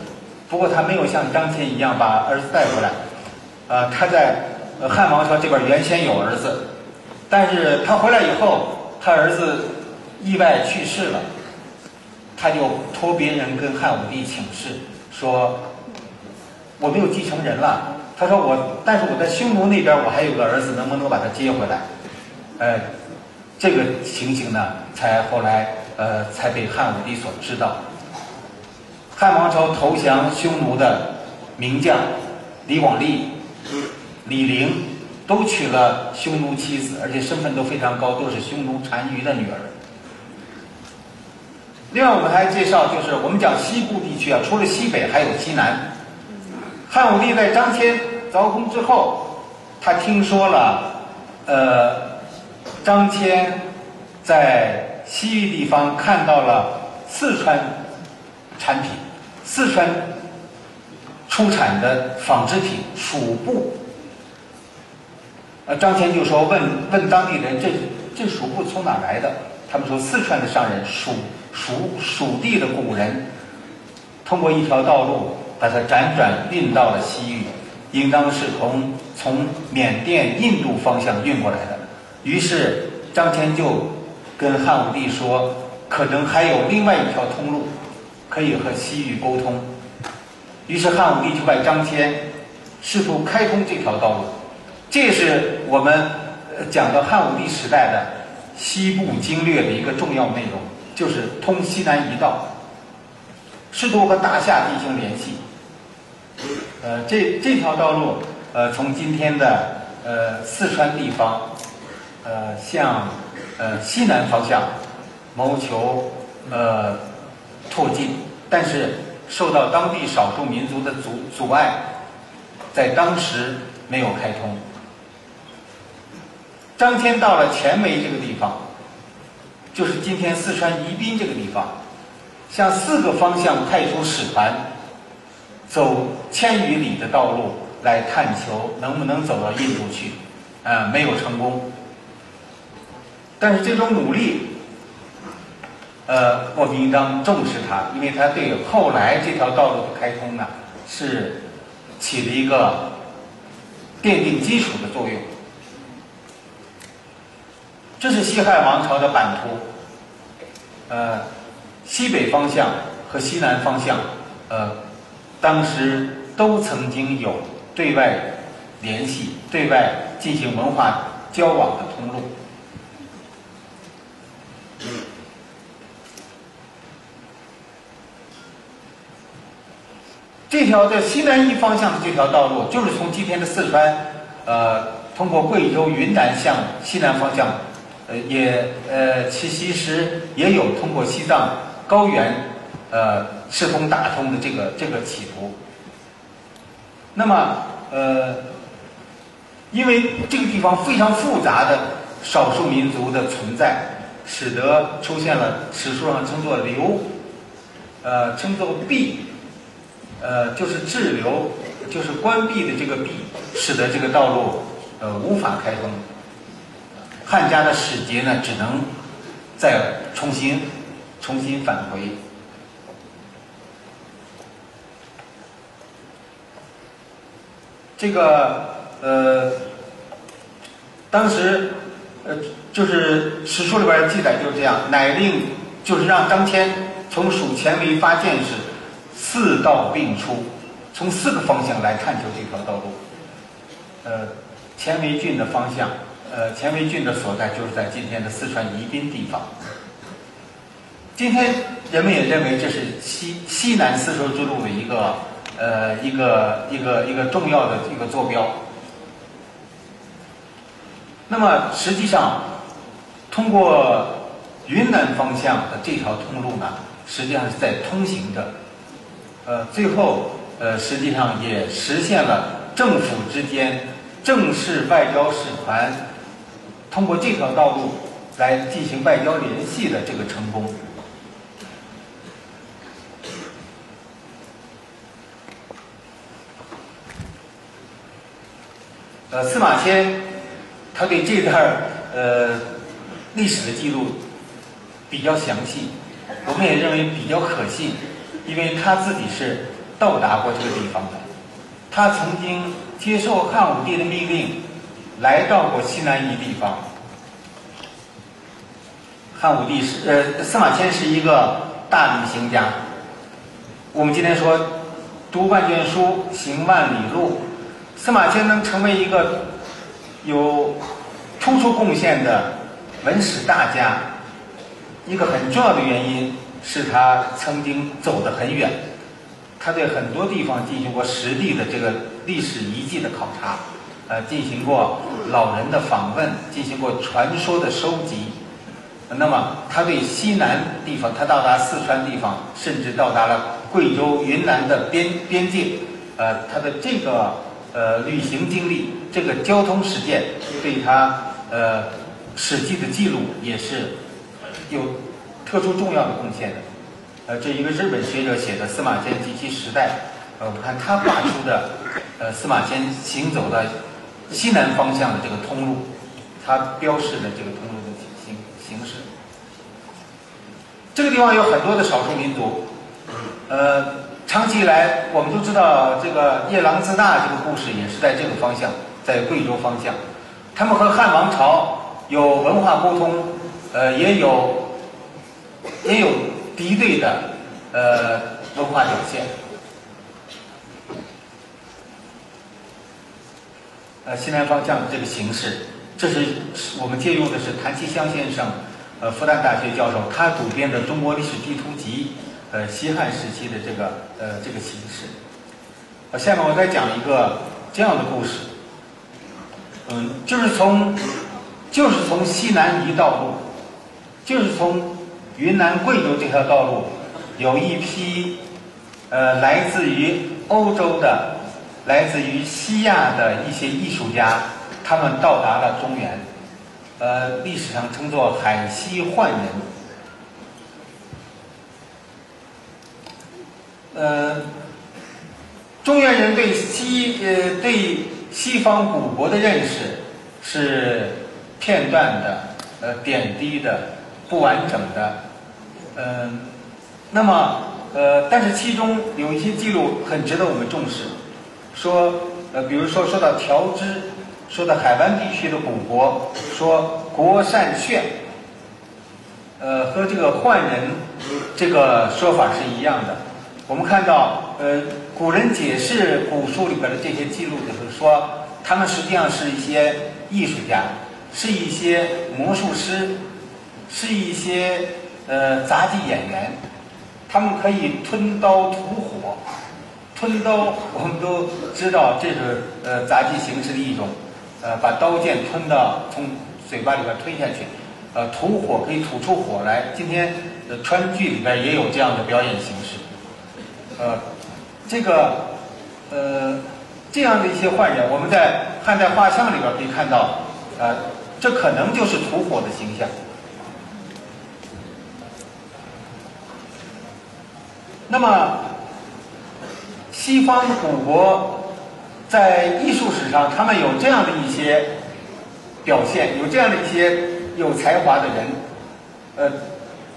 不过他没有像张骞一样把儿子带回来，呃，他在汉王朝这边原先有儿子。但是他回来以后，他儿子意外去世了，他就托别人跟汉武帝请示，说我没有继承人了。他说我，但是我在匈奴那边我还有个儿子，能不能把他接回来？呃，这个情形呢，才后来呃才被汉武帝所知道。汉王朝投降匈奴的名将李广利、李陵。都娶了匈奴妻子，而且身份都非常高，都是匈奴单于的女儿。另外，我们还介绍，就是我们讲西部地区啊，除了西北，还有西南。汉武帝在张骞凿空之后，他听说了，呃，张骞在西域地方看到了四川产品，四川出产的纺织品蜀布。呃，张骞就说：“问问当地人，这这蜀布从哪来的？他们说，四川的商人，蜀蜀蜀地的古人，通过一条道路把它辗转运到了西域，应当是从从缅甸、印度方向运过来的。于是张骞就跟汉武帝说，可能还有另外一条通路，可以和西域沟通。于是汉武帝就派张骞试图开通这条道路。”这是我们讲到汉武帝时代的西部经略的一个重要内容，就是通西南一道，试图和大夏进行联系。呃，这这条道路，呃，从今天的呃四川地方，呃，向呃西南方向谋求呃拓进，但是受到当地少数民族的阻阻碍，在当时没有开通。张骞到了前梅这个地方，就是今天四川宜宾这个地方，向四个方向派出使团，走千余里的道路来探求能不能走到印度去，呃，没有成功。但是这种努力，呃，我们应当重视它，因为它对后来这条道路的开通呢，是起了一个奠定基础的作用。这是西汉王朝的版图，呃，西北方向和西南方向，呃，当时都曾经有对外联系、对外进行文化交往的通路。这条在西南一方向的这条道路，就是从今天的四川，呃，通过贵州、云南向西南方向。呃，也呃，其其实也有通过西藏高原，呃，赤通打通的这个这个企图。那么，呃，因为这个地方非常复杂的少数民族的存在，使得出现了史书上称作流，呃，称作闭，呃，就是滞留，就是关闭的这个闭，使得这个道路呃无法开通。汉家的使节呢，只能再重新、重新返回。这个呃，当时呃，就是史书里边记载就是这样，乃令就是让张骞从蜀前为发箭时，四道并出，从四个方向来探求这条道路。呃，前为郡的方向。呃，前围郡的所在就是在今天的四川宜宾地方。今天人们也认为这是西西南丝绸之路的一个呃一个一个一个重要的一个坐标。那么实际上，通过云南方向的这条通路呢，实际上是在通行着。呃，最后呃，实际上也实现了政府之间正式外交使团。通过这条道路来进行外交联系的这个成功，呃，司马迁他对这段呃历史的记录比较详细，我们也认为比较可信，因为他自己是到达过这个地方的，他曾经接受汉武帝的命令。来到过西南夷地方，汉武帝是呃司马迁是一个大旅行家。我们今天说读万卷书，行万里路，司马迁能成为一个有突出贡献的文史大家，一个很重要的原因是他曾经走得很远，他对很多地方进行过实地的这个历史遗迹的考察。呃，进行过老人的访问，进行过传说的收集。那么，他对西南地方，他到达四川地方，甚至到达了贵州、云南的边边界。呃，他的这个呃旅行经历，这个交通实践，对他呃史记的记录也是有特殊重要的贡献的。呃，这一个日本学者写的《司马迁及其时代》，呃，我看他画出的呃司马迁行走的。西南方向的这个通路，它标示的这个通路的形形式。这个地方有很多的少数民族，呃，长期以来我们都知道这个夜郎自大这个故事也是在这个方向，在贵州方向，他们和汉王朝有文化沟通，呃，也有也有敌对的呃文化表现。呃，西南方向的这个形式，这是我们借用的是谭其骧先生，呃，复旦大学教授他主编的《中国历史地图集》，呃，西汉时期的这个呃这个形式。呃，下面我再讲一个这样的故事，嗯，就是从就是从西南夷道路，就是从云南贵州这条道路，有一批呃来自于欧洲的、来自于西亚的一些艺术家，他们到达了中原，呃，历史上称作海西浣人。呃，中原人对西呃对西方古国的认识是片段的、呃点滴的、不完整的，嗯，那么呃，但是其中有一些记录很值得我们重视，说呃，比如说说到调支，说到海湾地区的古国，说国善炫，呃，和这个换人这个说法是一样的。我们看到，呃，古人解释古书里边的这些记录的时候，说他们实际上是一些艺术家，是一些魔术师，是一些呃杂技演员，他们可以吞刀吐火。吞刀，我们都知道这是呃杂技形式的一种，呃，把刀剑吞到从嘴巴里边吞下去，呃，吐火可以吐出火来。今天的川剧里边也有这样的表演形式。呃，这个呃，这样的一些坏人，我们在汉代画像里边可以看到，呃，这可能就是吐火的形象。那么，西方古国在艺术史上，他们有这样的一些表现，有这样的一些有才华的人，呃，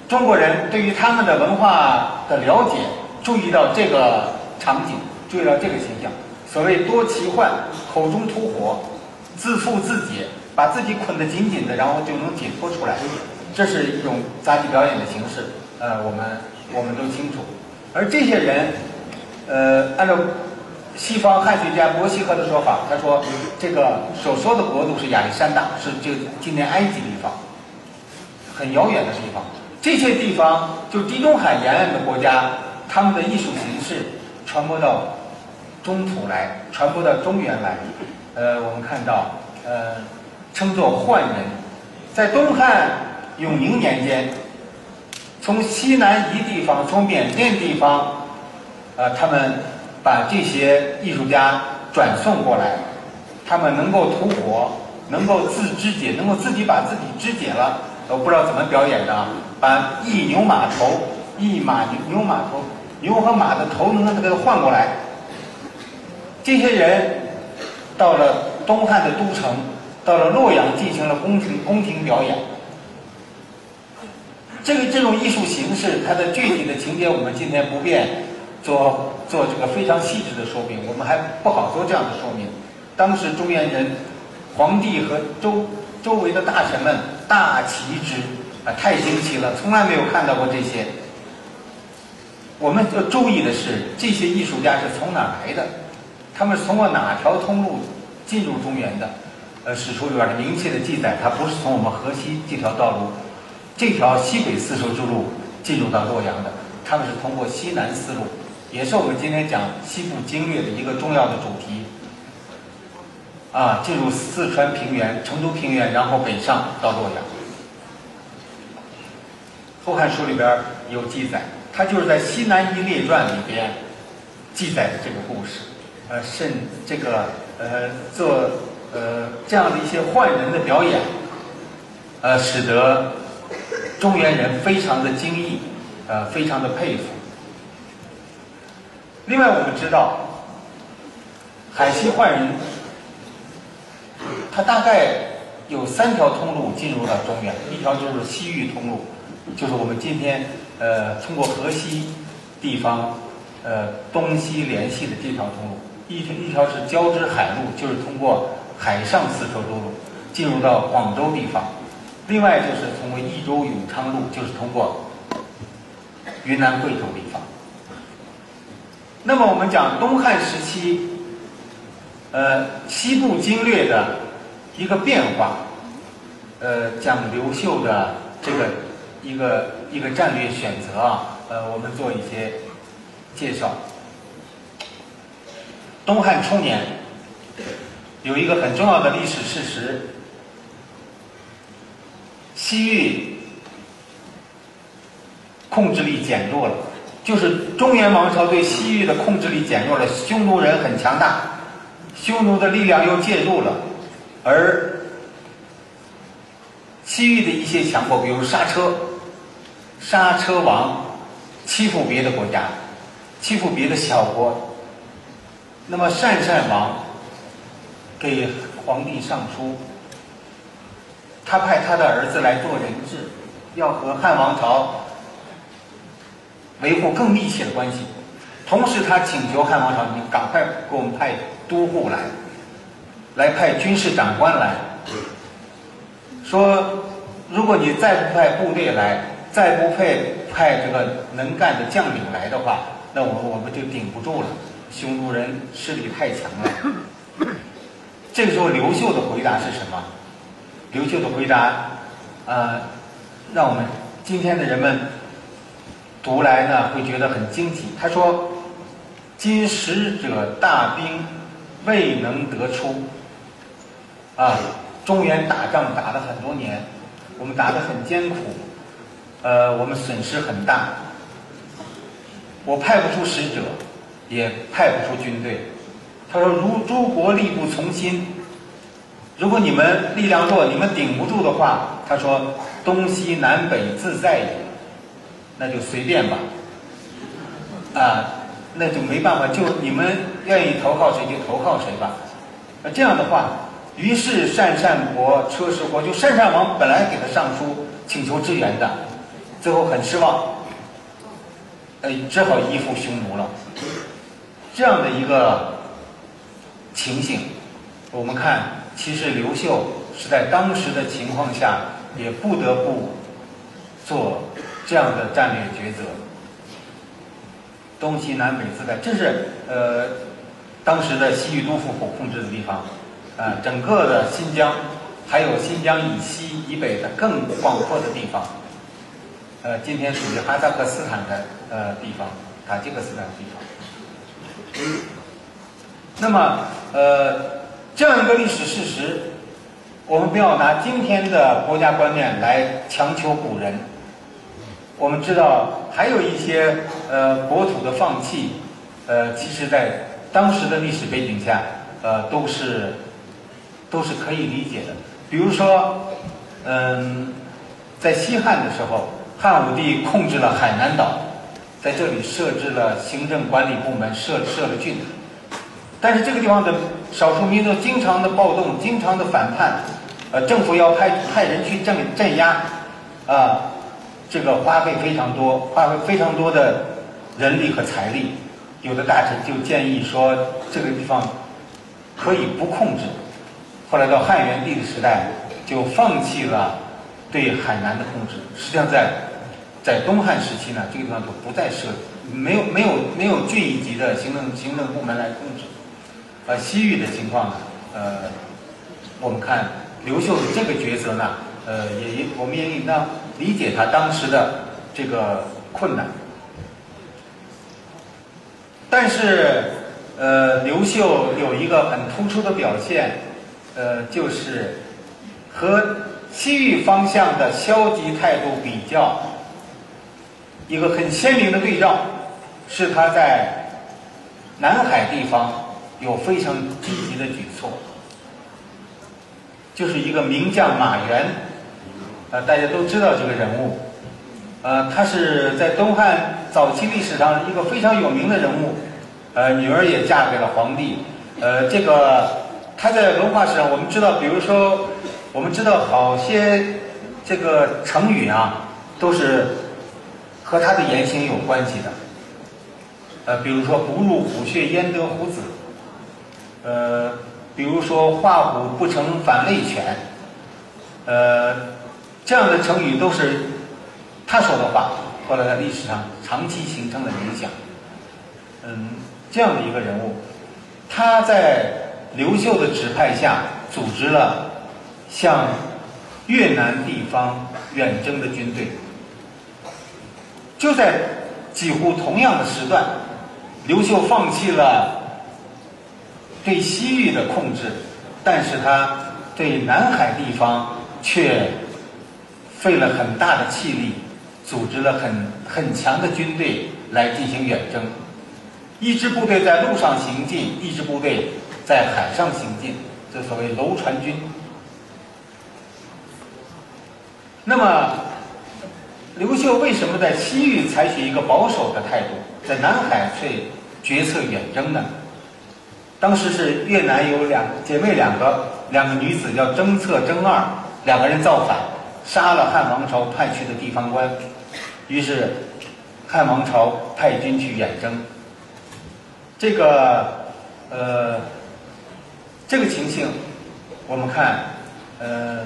中国人对于他们的文化的了解。注意到这个场景，注意到这个形象。所谓多奇幻，口中吐火，自负自解，把自己捆得紧紧的，然后就能解脱出来。这是一种杂技表演的形式。呃，我们我们都清楚。而这些人，呃，按照西方汉学家伯希和的说法，他说这个所说的国度是亚历山大，是就今天埃及地方，很遥远的地方。这些地方就地中海沿岸的国家。他们的艺术形式传播到中土来，传播到中原来。呃，我们看到，呃，称作换人，在东汉永宁年间，从西南夷地方，从缅甸地方，呃，他们把这些艺术家转送过来，他们能够吐火，能够自肢解，能够自己把自己肢解了。我不知道怎么表演的啊，把一牛马头，一马牛牛马头。牛和马的头能给它换过来。这些人到了东汉的都城，到了洛阳进行了宫廷宫廷表演。这个这种艺术形式，它的具体的情节，我们今天不便做做这个非常细致的说明，我们还不好做这样的说明。当时中原人，皇帝和周周围的大臣们大奇之啊，太惊奇了，从来没有看到过这些。我们要注意的是，这些艺术家是从哪来的？他们是通过哪条通路进入中原的？呃，史书里边的明确的记载，他不是从我们河西这条道路，这条西北丝绸之路进入到洛阳的，他们是通过西南丝路，也是我们今天讲西部经略的一个重要的主题。啊，进入四川平原、成都平原，然后北上到洛阳。《后汉书》里边有记载。他就是在《西南夷列传》里边记载的这个故事，呃，甚这个呃做呃这样的一些换人的表演，呃，使得中原人非常的惊异，呃，非常的佩服。另外，我们知道海西换人，他大概有三条通路进入到中原，一条就是西域通路，就是我们今天。呃，通过河西地方，呃，东西联系的这条通路，一条一条是交织海路，就是通过海上丝绸之路进入到广州地方；另外就是通过益州永昌路，就是通过云南贵州地方。那么我们讲东汉时期，呃，西部经略的一个变化，呃，讲刘秀的这个。一个一个战略选择啊，呃，我们做一些介绍。东汉初年有一个很重要的历史事实：西域控制力减弱了，就是中原王朝对西域的控制力减弱了，匈奴人很强大，匈奴的力量又介入了，而西域的一些强国，比如刹车，刹车王欺负别的国家，欺负别的小国，那么鄯善王给皇帝上书，他派他的儿子来做人质，要和汉王朝维护更密切的关系。同时，他请求汉王朝，你赶快给我们派都护来，来派军事长官来，说，如果你再不派部队来，再不派派这个能干的将领来的话，那我我们就顶不住了。匈奴人势力太强了。这个时候，刘秀的回答是什么？刘秀的回答，呃，让我们今天的人们读来呢，会觉得很惊奇。他说：“今使者大兵未能得出，啊，中原打仗打了很多年，我们打得很艰苦，呃，我们损失很大，我派不出使者，也派不出军队。”他说：“如诸国力不从心，如果你们力量弱，你们顶不住的话，他说东西南北自在也，那就随便吧，啊，那就没办法，就你们愿意投靠谁就投靠谁吧。那这样的话，于是鄯善国、车师国，就鄯善王本来给他上书请求支援的，最后很失望，呃，只好依附匈奴了。这样的一个。”情形，我们看，其实刘秀是在当时的情况下，也不得不做这样的战略抉择。东西南北四带，这是呃当时的西域都护府控制的地方，啊，整个的新疆，还有新疆以西以北的更广阔的地方，呃，今天属于哈萨克斯坦的呃地方，塔吉克斯坦的地方。那么，呃，这样一个历史事实，我们不要拿今天的国家观念来强求古人。我们知道，还有一些呃国土的放弃，呃，其实在当时的历史背景下，呃，都是都是可以理解的。比如说，嗯，在西汉的时候，汉武帝控制了海南岛，在这里设置了行政管理部门，设设了郡。但是这个地方的少数民族经常的暴动，经常的反叛，呃，政府要派派人去镇镇压，啊，这个花费非常多，花费非常多的人力和财力。有的大臣就建议说，这个地方可以不控制。后来到汉元帝的时代，就放弃了对海南的控制。实际上，在在东汉时期呢，这个地方就不再设，没有没有没有郡一级的行政行政部门来控制。呃，西域的情况呢，呃，我们看刘秀的这个抉择呢，呃，也我们也应当理解他当时的这个困难。但是，呃，刘秀有一个很突出的表现，呃，就是和西域方向的消极态度比较，一个很鲜明的对照，是他在南海地方。有非常积极的举措，就是一个名将马援，呃，大家都知道这个人物，呃，他是在东汉早期历史上一个非常有名的人物，呃，女儿也嫁给了皇帝，呃，这个他在文化史上，我们知道，比如说，我们知道好些这个成语啊，都是和他的言行有关系的，呃，比如说“不入虎穴，焉得虎子”。呃，比如说“画虎不成反类犬”，呃，这样的成语都是他说的话，后来在历史上长期形成了影响。嗯，这样的一个人物，他在刘秀的指派下，组织了向越南地方远征的军队。就在几乎同样的时段，刘秀放弃了。对西域的控制，但是他对南海地方却费了很大的气力，组织了很很强的军队来进行远征，一支部队在路上行进，一支部队在海上行进，这所谓楼船军。那么，刘秀为什么在西域采取一个保守的态度，在南海却决策远征呢？当时是越南有两姐妹两个，两个女子叫征策、征二，两个人造反，杀了汉王朝派去的地方官，于是汉王朝派军去远征。这个呃，这个情形，我们看，呃。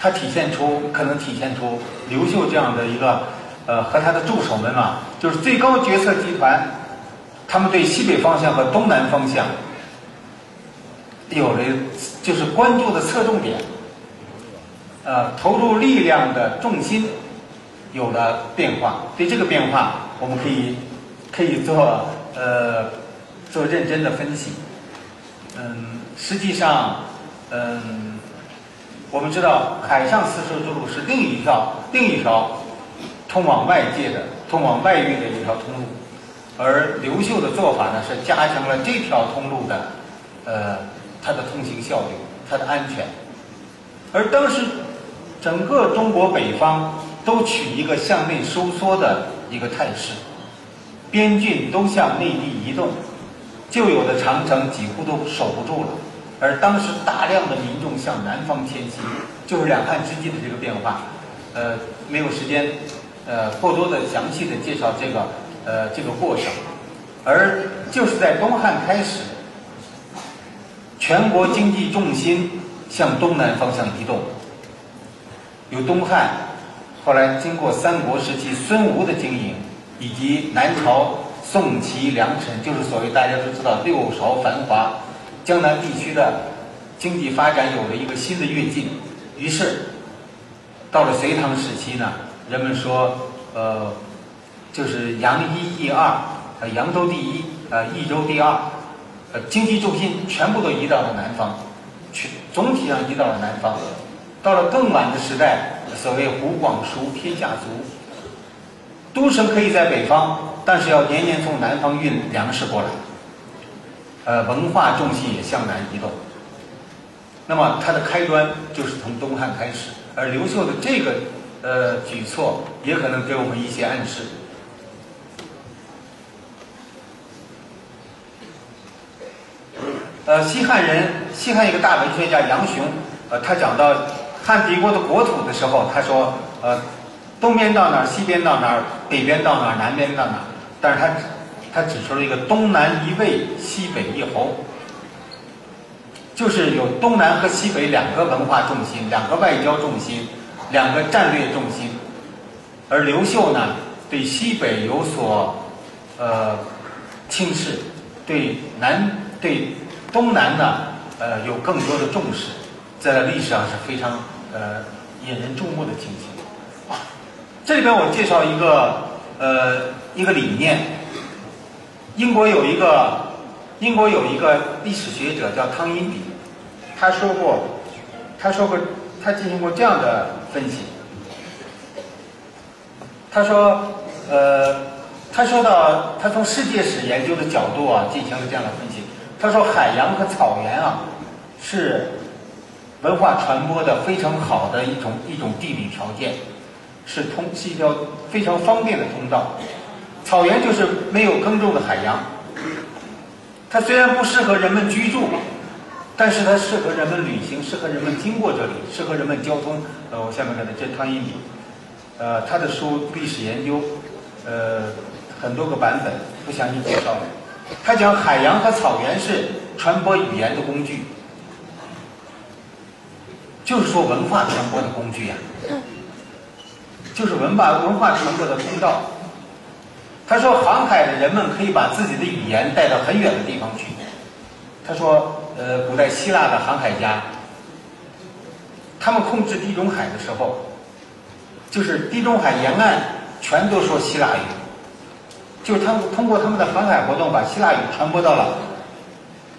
它体现出可能体现出刘秀这样的一个，呃，和他的助手们嘛，就是最高决策集团，他们对西北方向和东南方向有了就是关注的侧重点，呃，投入力量的重心有了变化。对这个变化，我们可以可以做呃做认真的分析。嗯，实际上，嗯。我们知道，海上丝绸之路是另一条另一条通往外界的、通往外域的一条通路，而刘秀的做法呢，是加强了这条通路的，呃，它的通行效率、它的安全。而当时整个中国北方都取一个向内收缩的一个态势，边郡都向内地移动，旧有的长城几乎都守不住了。而当时大量的民众向南方迁徙，就是两汉之际的这个变化，呃，没有时间，呃，过多的详细的介绍这个，呃，这个过程。而就是在东汉开始，全国经济重心向东南方向移动，由东汉，后来经过三国时期孙吴的经营，以及南朝宋齐梁陈，就是所谓大家都知道六朝繁华。江南地区的经济发展有了一个新的跃进，于是到了隋唐时期呢，人们说，呃，就是扬一抑二，呃，扬州第一，呃，益州第二，呃，经济重心全部都移到了南方，全总体上移到了南方。到了更晚的时代，所谓湖广熟天下足，都城可以在北方，但是要年年从南方运粮食过来。呃，文化重心也向南移动。那么它的开端就是从东汉开始，而刘秀的这个呃举措也可能给我们一些暗示。呃，西汉人，西汉一个大文学家杨雄，呃，他讲到汉帝国的国土的时候，他说，呃，东边到哪儿，西边到哪儿，北边到哪儿，南边到哪儿，但是他。他指出了一个东南一魏，西北一侯，就是有东南和西北两个文化重心，两个外交重心，两个战略重心。而刘秀呢，对西北有所呃轻视，对南对东南呢呃有更多的重视，在历史上是非常呃引人注目的情形。这里边我介绍一个呃一个理念。英国有一个，英国有一个历史学者叫汤因比，他说过，他说过，他进行过这样的分析。他说，呃，他说到，他从世界史研究的角度啊，进行了这样的分析。他说，海洋和草原啊，是文化传播的非常好的一种一种地理条件，是通是一条非常方便的通道。草原就是没有耕种的海洋，它虽然不适合人们居住，但是它适合人们旅行，适合人们经过这里，适合人们交通。呃，我下面看的这汤一米，呃，他的书历史研究，呃，很多个版本不详细介绍了。他讲海洋和草原是传播语言的工具，就是说文化传播的工具呀，就是文化文化传播的通道。他说：“航海的人们可以把自己的语言带到很远的地方去。”他说：“呃，古代希腊的航海家，他们控制地中海的时候，就是地中海沿岸全都说希腊语，就是他们通过他们的航海活动，把希腊语传播到了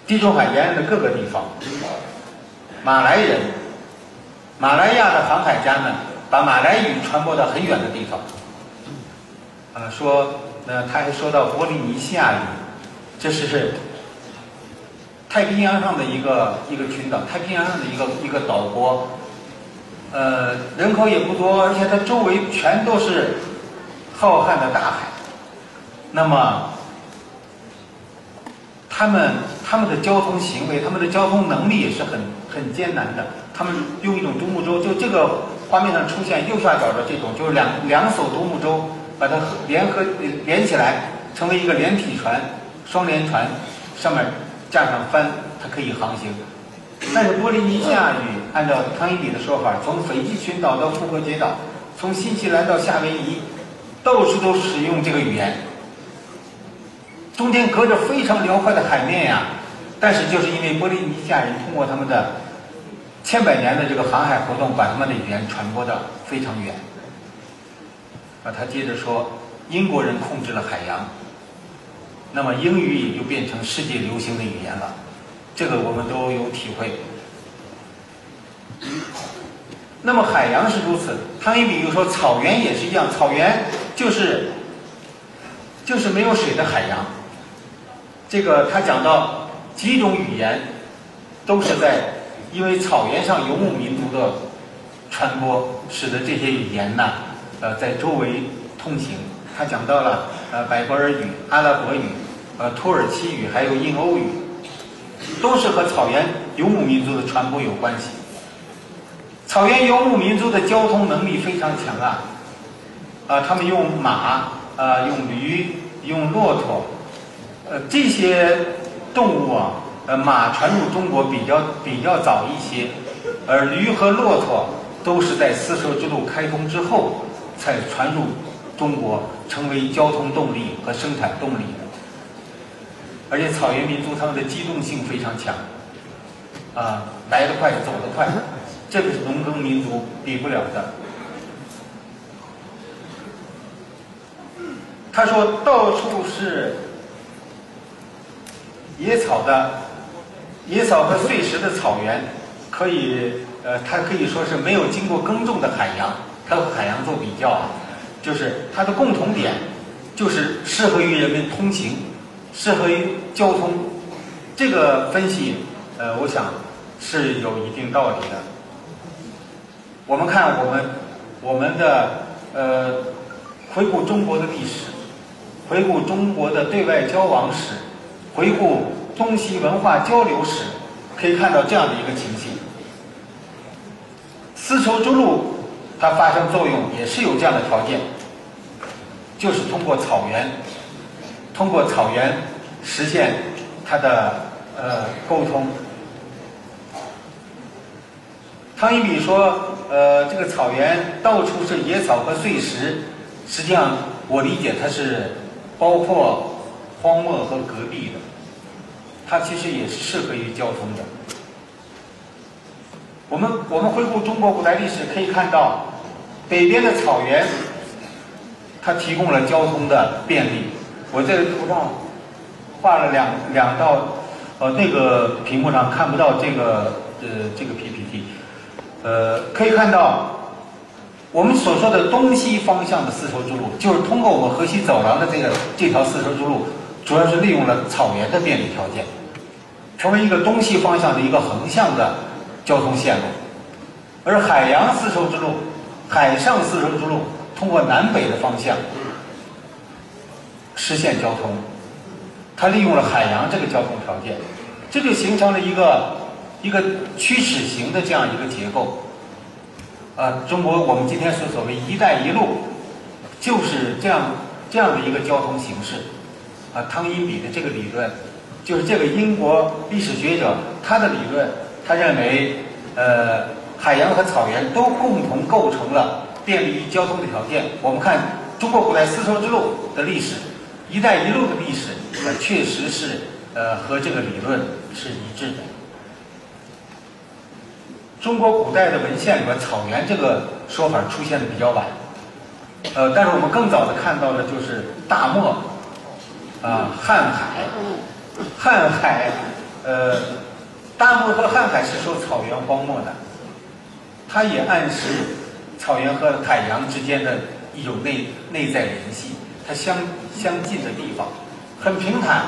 地中海沿岸的各个地方。马来人，马来亚的航海家们把马来语传播到很远的地方。啊，说，那他还说到波利尼西亚语，这是太平洋上的一个一个群岛，太平洋上的一个一个岛国，呃，人口也不多，而且它周围全都是浩瀚的大海。那么，他们他们的交通行为，他们的交通能力也是很很艰难的。他们用一种独木舟，就这个画面上出现右下角的这种，就是两两艘独木舟。把它联合连起来，成为一个连体船、双连船，上面架上帆，它可以航行。但是波利尼西亚语，按照汤因比的说法，从斐济群岛到复活节岛，从新西兰到夏威夷，到处都使用这个语言。中间隔着非常辽阔的海面呀，但是就是因为波利尼西亚人通过他们的千百年的这个航海活动，把他们的语言传播的非常远。啊，他接着说，英国人控制了海洋，那么英语也就变成世界流行的语言了，这个我们都有体会。那么海洋是如此，汤一比如说草原也是一样，草原就是就是没有水的海洋。这个他讲到几种语言都是在因为草原上游牧民族的传播，使得这些语言呢。呃，在周围通行，他讲到了呃，柏柏尔语、阿拉伯语、呃，土耳其语，还有印欧语，都是和草原游牧民族的传播有关系。草原游牧民族的交通能力非常强啊，啊，他们用马，啊，用驴，用骆驼，呃，这些动物啊，呃，马传入中国比较比较早一些，而驴和骆驼都是在丝绸之路开通之后。才传入中国，成为交通动力和生产动力的。而且草原民族他们的机动性非常强，啊，来得快，走得快，这个是农耕民族比不了的。他说，到处是野草的，野草和碎石的草原，可以，呃，它可以说是没有经过耕种的海洋。它和海洋做比较啊，就是它的共同点，就是适合于人们通行，适合于交通。这个分析，呃，我想是有一定道理的。我们看我们我们的呃，回顾中国的历史，回顾中国的对外交往史，回顾东西文化交流史，可以看到这样的一个情形：丝绸之路。它发生作用也是有这样的条件，就是通过草原，通过草原实现它的呃沟通。汤一比说，呃，这个草原到处是野草和碎石，实际上我理解它是包括荒漠和戈壁的，它其实也是适合于交通的。我们我们回顾中国古代历史，可以看到，北边的草原，它提供了交通的便利。我在图上画了两两道，呃，那个屏幕上看不到这个呃这个 PPT，呃，可以看到我们所说的东西方向的丝绸之路，就是通过我们河西走廊的这个这条丝绸之路，主要是利用了草原的便利条件，成为一个东西方向的一个横向的。交通线路，而海洋丝绸之路、海上丝绸之路通过南北的方向实现交通，它利用了海洋这个交通条件，这就形成了一个一个曲尺型的这样一个结构。啊，中国我们今天所所谓“一带一路”，就是这样这样的一个交通形式。啊，汤因比的这个理论，就是这个英国历史学者他的理论。他认为，呃，海洋和草原都共同构成了便利于交通的条件。我们看中国古代丝绸之路的历史，“一带一路”的历史，呃，确实是呃和这个理论是一致的。中国古代的文献里边，草原这个说法出现的比较晚，呃，但是我们更早的看到的就是大漠，啊，瀚海，瀚海，呃。大漠和瀚海是受草原荒漠的，它也暗示草原和海洋之间的一种内内在联系，它相相近的地方，很平坦，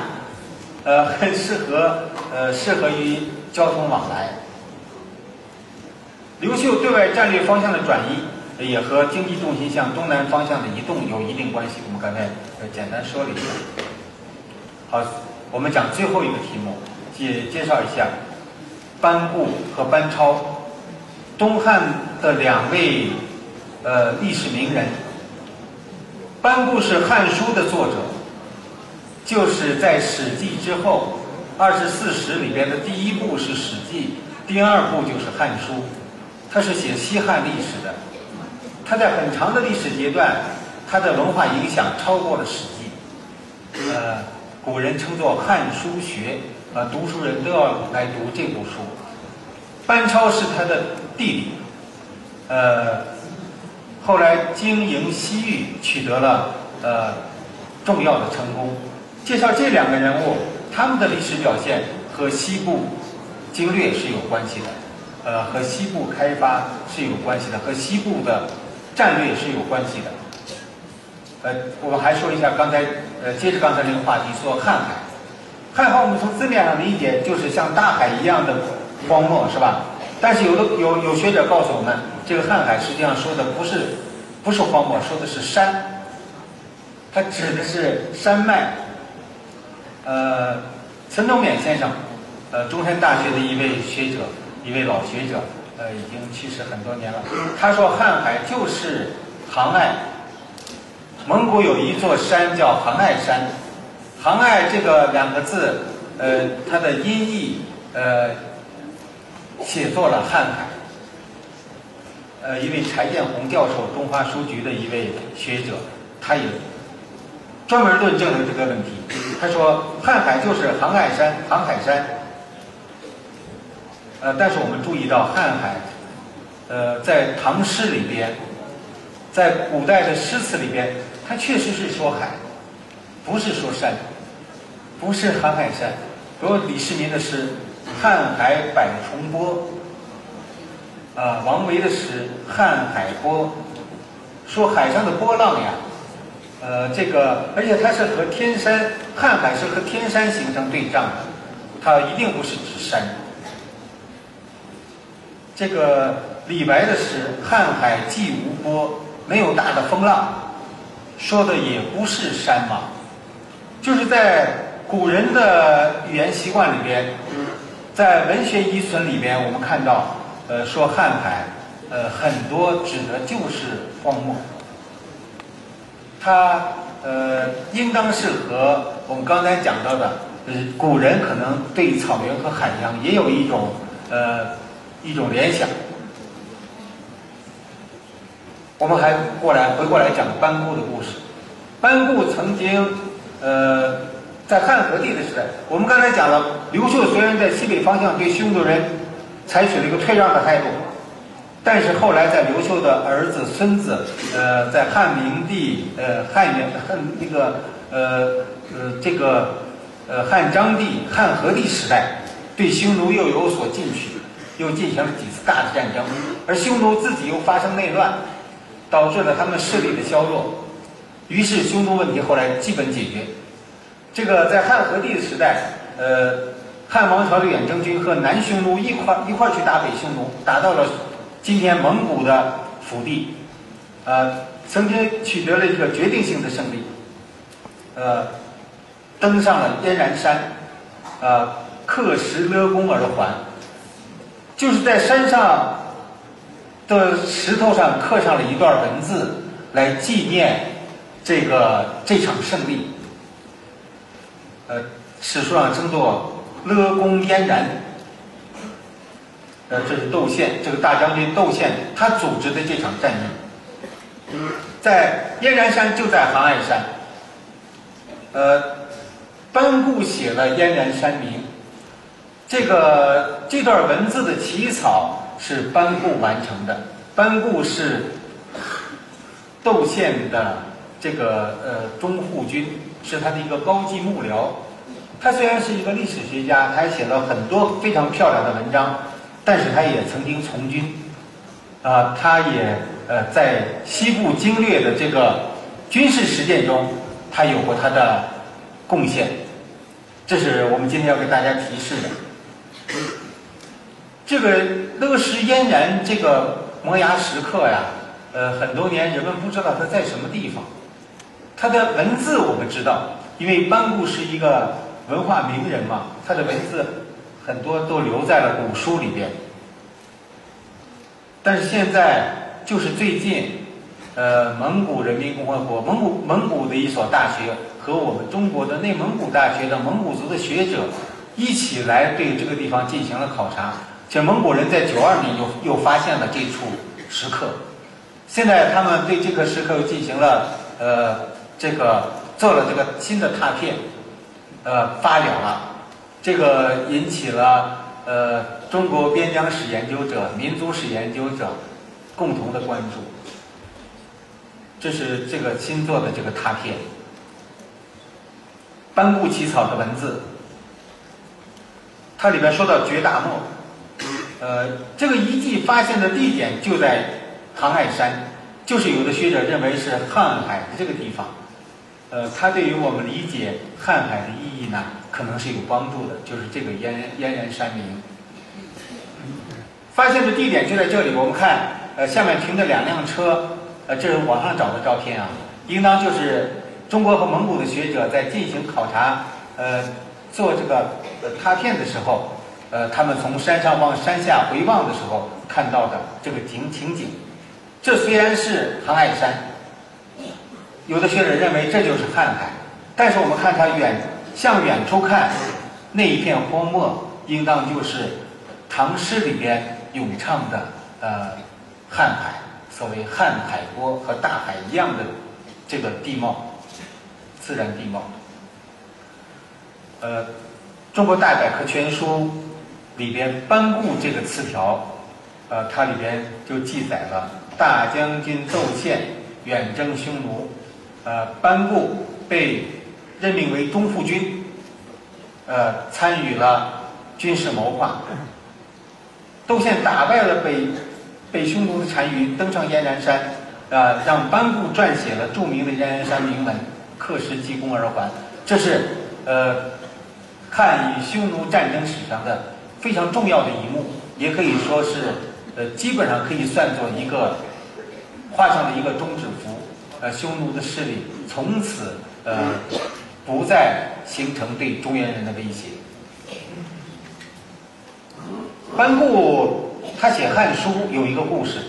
呃，很适合呃适合于交通往来。刘秀对外战略方向的转移，也和经济重心向东南方向的移动有一定关系。我们刚才呃简单说了一下。好，我们讲最后一个题目，介介绍一下班固和班超，东汉的两位呃历史名人。班固是《汉书》的作者，就是在《史记》之后，二十四史里边的第一部是《史记》，第二部就是《汉书》。他是写西汉历史的，他在很长的历史阶段，他的文化影响超过了《史记》。呃，古人称作汉书学，呃，读书人都要来读这部书。班超是他的弟弟，呃，后来经营西域，取得了呃重要的成功。介绍这两个人物，他们的历史表现和西部经略是有关系的。呃，和西部开发是有关系的，和西部的战略是有关系的。呃，我们还说一下刚才，呃，接着刚才那个话题说瀚海。瀚海我们从字面上理解就是像大海一样的荒漠，是吧？但是有的有有学者告诉我们，这个瀚海实际上说的不是不是荒漠，说的是山，它指的是山脉。呃，陈东勉先生，呃，中山大学的一位学者。一位老学者，呃，已经去世很多年了。他说，瀚海就是杭爱。蒙古有一座山叫杭爱山，杭爱这个两个字，呃，它的音译，呃，写作了瀚海。呃，一位柴建红教授，中华书局的一位学者，他也专门论证了这个问题。他说，瀚海就是杭爱山，杭海山。呃，但是我们注意到瀚海，呃，在唐诗里边，在古代的诗词里边，它确实是说海，不是说山，不是瀚海山。比如李世民的诗《瀚海百重波》，啊，王维的诗《瀚海波》，说海上的波浪呀，呃，这个，而且它是和天山，瀚海是和天山形成对仗的，它一定不是指山。这个李白的诗“瀚海既无波”，没有大的风浪，说的也不是山嘛，就是在古人的语言习惯里边，在文学遗存里边，我们看到，呃，说瀚海，呃，很多指的就是荒漠，它呃，应当是和我们刚才讲到的，呃，古人可能对草原和海洋也有一种呃。一种联想，我们还过来回过来讲班固的故事。班固曾经，呃，在汉和帝的时代，我们刚才讲了，刘秀虽然在西北方向对匈奴人采取了一个退让的态度，但是后来在刘秀的儿子、孙子，呃，在汉明帝、呃汉元、汉那个呃呃这个呃汉章帝、汉和帝时代，对匈奴又有所进取。又进行了几次大的战争，而匈奴自己又发生内乱，导致了他们势力的削弱。于是匈奴问题后来基本解决。这个在汉和帝的时代，呃，汉王朝的远征军和南匈奴一块一块去打北匈奴，打到了今天蒙古的腹地，呃，曾经取得了一个决定性的胜利，呃，登上了燕然山，呃，刻石勒功而还。就是在山上的石头上刻上了一段文字，来纪念这个这场胜利。呃，史书上称作勒功燕然。呃，这是窦宪，这个大将军窦宪他组织的这场战役，在燕然山就在杭爱山。呃，班固写了燕然山名。这个这段文字的起草是班固完成的。班固是窦宪的这个呃中护军，是他的一个高级幕僚。他虽然是一个历史学家，他还写了很多非常漂亮的文章，但是他也曾经从军，啊，他也呃在西部经略的这个军事实践中，他有过他的贡献。这是我们今天要给大家提示的。这个乐石嫣然这个摩崖石刻呀，呃，很多年人们不知道它在什么地方。它的文字我们知道，因为班固是一个文化名人嘛，他的文字很多都留在了古书里边。但是现在就是最近，呃，蒙古人民共和国蒙古蒙古的一所大学和我们中国的内蒙古大学的蒙古族的学者一起来对这个地方进行了考察。且蒙古人在九二年又又发现了这处石刻，现在他们对这个石刻进行了呃这个做了这个新的拓片，呃发表了，这个引起了呃中国边疆史研究者、民族史研究者共同的关注。这是这个新做的这个拓片，班固起草的文字，它里边说到绝大漠。呃，这个遗迹发现的地点就在唐爱山，就是有的学者认为是瀚海的这个地方。呃，它对于我们理解瀚海的意义呢，可能是有帮助的，就是这个燕燕然山名。发现的地点就在这里，我们看，呃，下面停的两辆车，呃，这是网上找的照片啊，应当就是中国和蒙古的学者在进行考察，呃，做这个呃拓片的时候。呃，他们从山上往山下回望的时候看到的这个景情景，这虽然是杭爱山，有的学者认为这就是瀚海，但是我们看它远向远处看，那一片荒漠，应当就是唐诗里边咏唱的呃瀚海，所谓瀚海波和大海一样的这个地貌，自然地貌。呃，中国大百科全书。里边班固这个词条，呃，它里边就记载了大将军窦宪远征匈奴，呃，班固被任命为中护军，呃，参与了军事谋划。窦宪打败了北北匈奴的单于，登上燕然山，啊，让班固撰写了著名的燕然山铭文，刻石积功而还。这是呃，汉与匈奴战争史上的。非常重要的一幕，也可以说是，呃，基本上可以算作一个画上的一个终止符。呃，匈奴的势力从此呃不再形成对中原人的威胁。班固他写《汉书》有一个故事，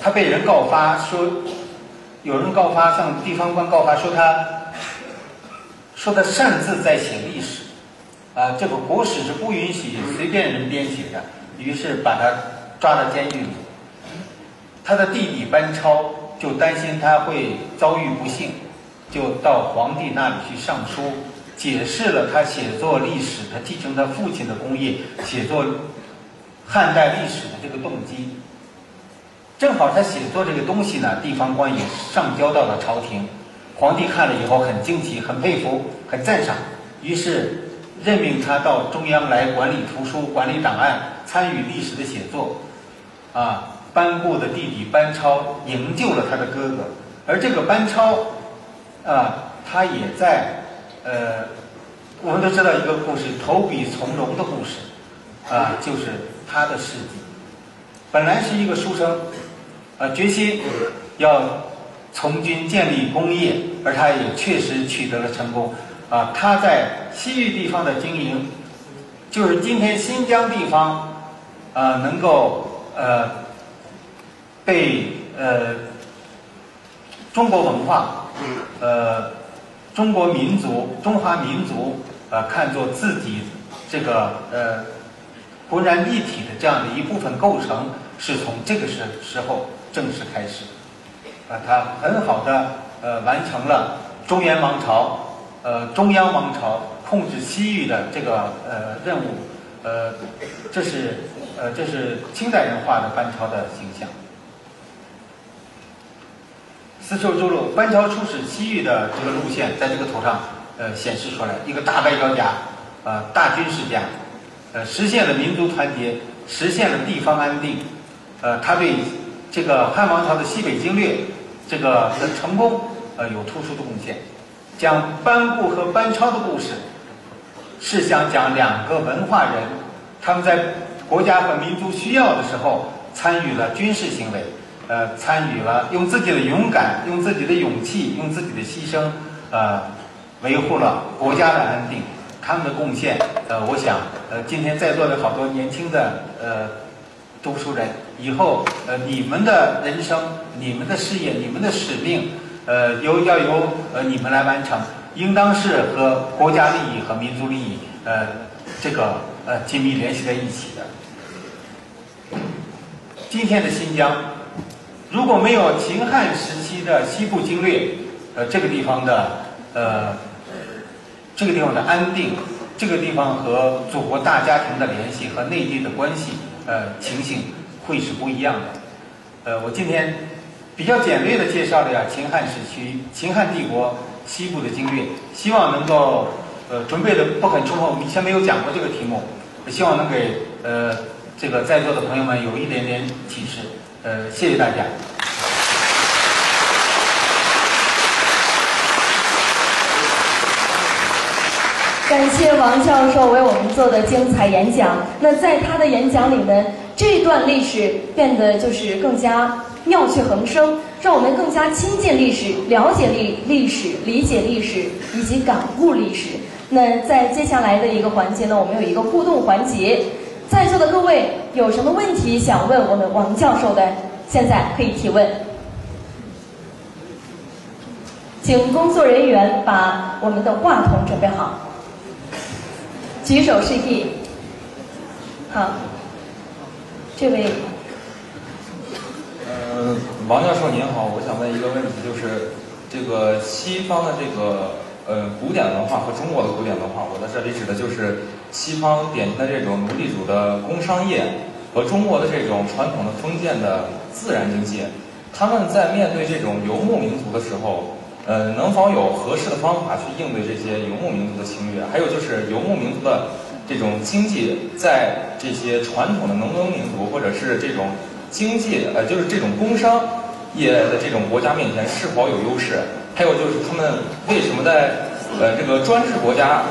他被人告发说，有人告发向地方官告发说他，说他擅自在写历史。啊，这个国史是不允许随便人编写的，于是把他抓到监狱里。他的弟弟班超就担心他会遭遇不幸，就到皇帝那里去上书，解释了他写作历史，他继承他父亲的功业，写作汉代历史的这个动机。正好他写作这个东西呢，地方官也上交到了朝廷，皇帝看了以后很惊奇，很佩服，很赞赏，于是。任命他到中央来管理图书、管理档案、参与历史的写作，啊，班固的弟弟班超营救了他的哥哥，而这个班超，啊，他也在，呃，我们都知道一个故事，投笔从戎的故事，啊，就是他的事迹。本来是一个书生，啊，决心要从军建立功业，而他也确实取得了成功。啊，他在西域地方的经营，就是今天新疆地方，呃，能够呃被呃中国文化，呃中国民族、中华民族呃看作自己这个呃浑然一体的这样的一部分构成，是从这个时时候正式开始，啊，他很好的呃完成了中原王朝。呃，中央王朝控制西域的这个呃任务，呃，这是呃这是清代人画的班超的形象。丝绸之路，班超出使西域的这个路线，在这个图上呃显示出来，一个大外交家，呃大军事家，呃实现了民族团结，实现了地方安定，呃他对这个汉王朝的西北经略这个的成功，呃，有突出的贡献。讲班固和班超的故事，是想讲两个文化人，他们在国家和民族需要的时候，参与了军事行为，呃，参与了用自己的勇敢、用自己的勇气、用自己的牺牲，呃，维护了国家的安定。他们的贡献，呃，我想，呃，今天在座的好多年轻的呃读书人，以后呃你们的人生、你们的事业、你们的使命，呃，由要由呃你们来完成，应当是和国家利益和民族利益呃这个呃紧密联系在一起的。今天的新疆，如果没有秦汉时期的西部经略，呃，这个地方的呃。这个地方的安定，这个地方和祖国大家庭的联系和内地的关系，呃，情形会是不一样的。呃，我今天比较简略的介绍了呀秦汉时期秦汉帝国西部的经略，希望能够呃准备的不很充分，我们以前没有讲过这个题目，希望能给呃这个在座的朋友们有一点点启示。呃，谢谢大家。感谢王教授为我们做的精彩演讲。那在他的演讲里呢，这段历史变得就是更加妙趣横生，让我们更加亲近历史、了解历历史、理解历史以及感悟历史。那在接下来的一个环节呢，我们有一个互动环节，在座的各位有什么问题想问我们王教授的，现在可以提问。请工作人员把我们的话筒准备好。举手示意。好，这位。呃，王教授您好，我想问一个问题，就是这个西方的这个呃古典文化和中国的古典文化，我在这里指的就是西方典型的这种奴隶主的工商业和中国的这种传统的封建的自然经济，他们在面对这种游牧民族的时候。呃，能否有合适的方法去应对这些游牧民族的侵略？还有就是游牧民族的这种经济，在这些传统的农耕民族或者是这种经济呃，就是这种工商业的这种国家面前是否有优势？还有就是他们为什么在呃这个专制国家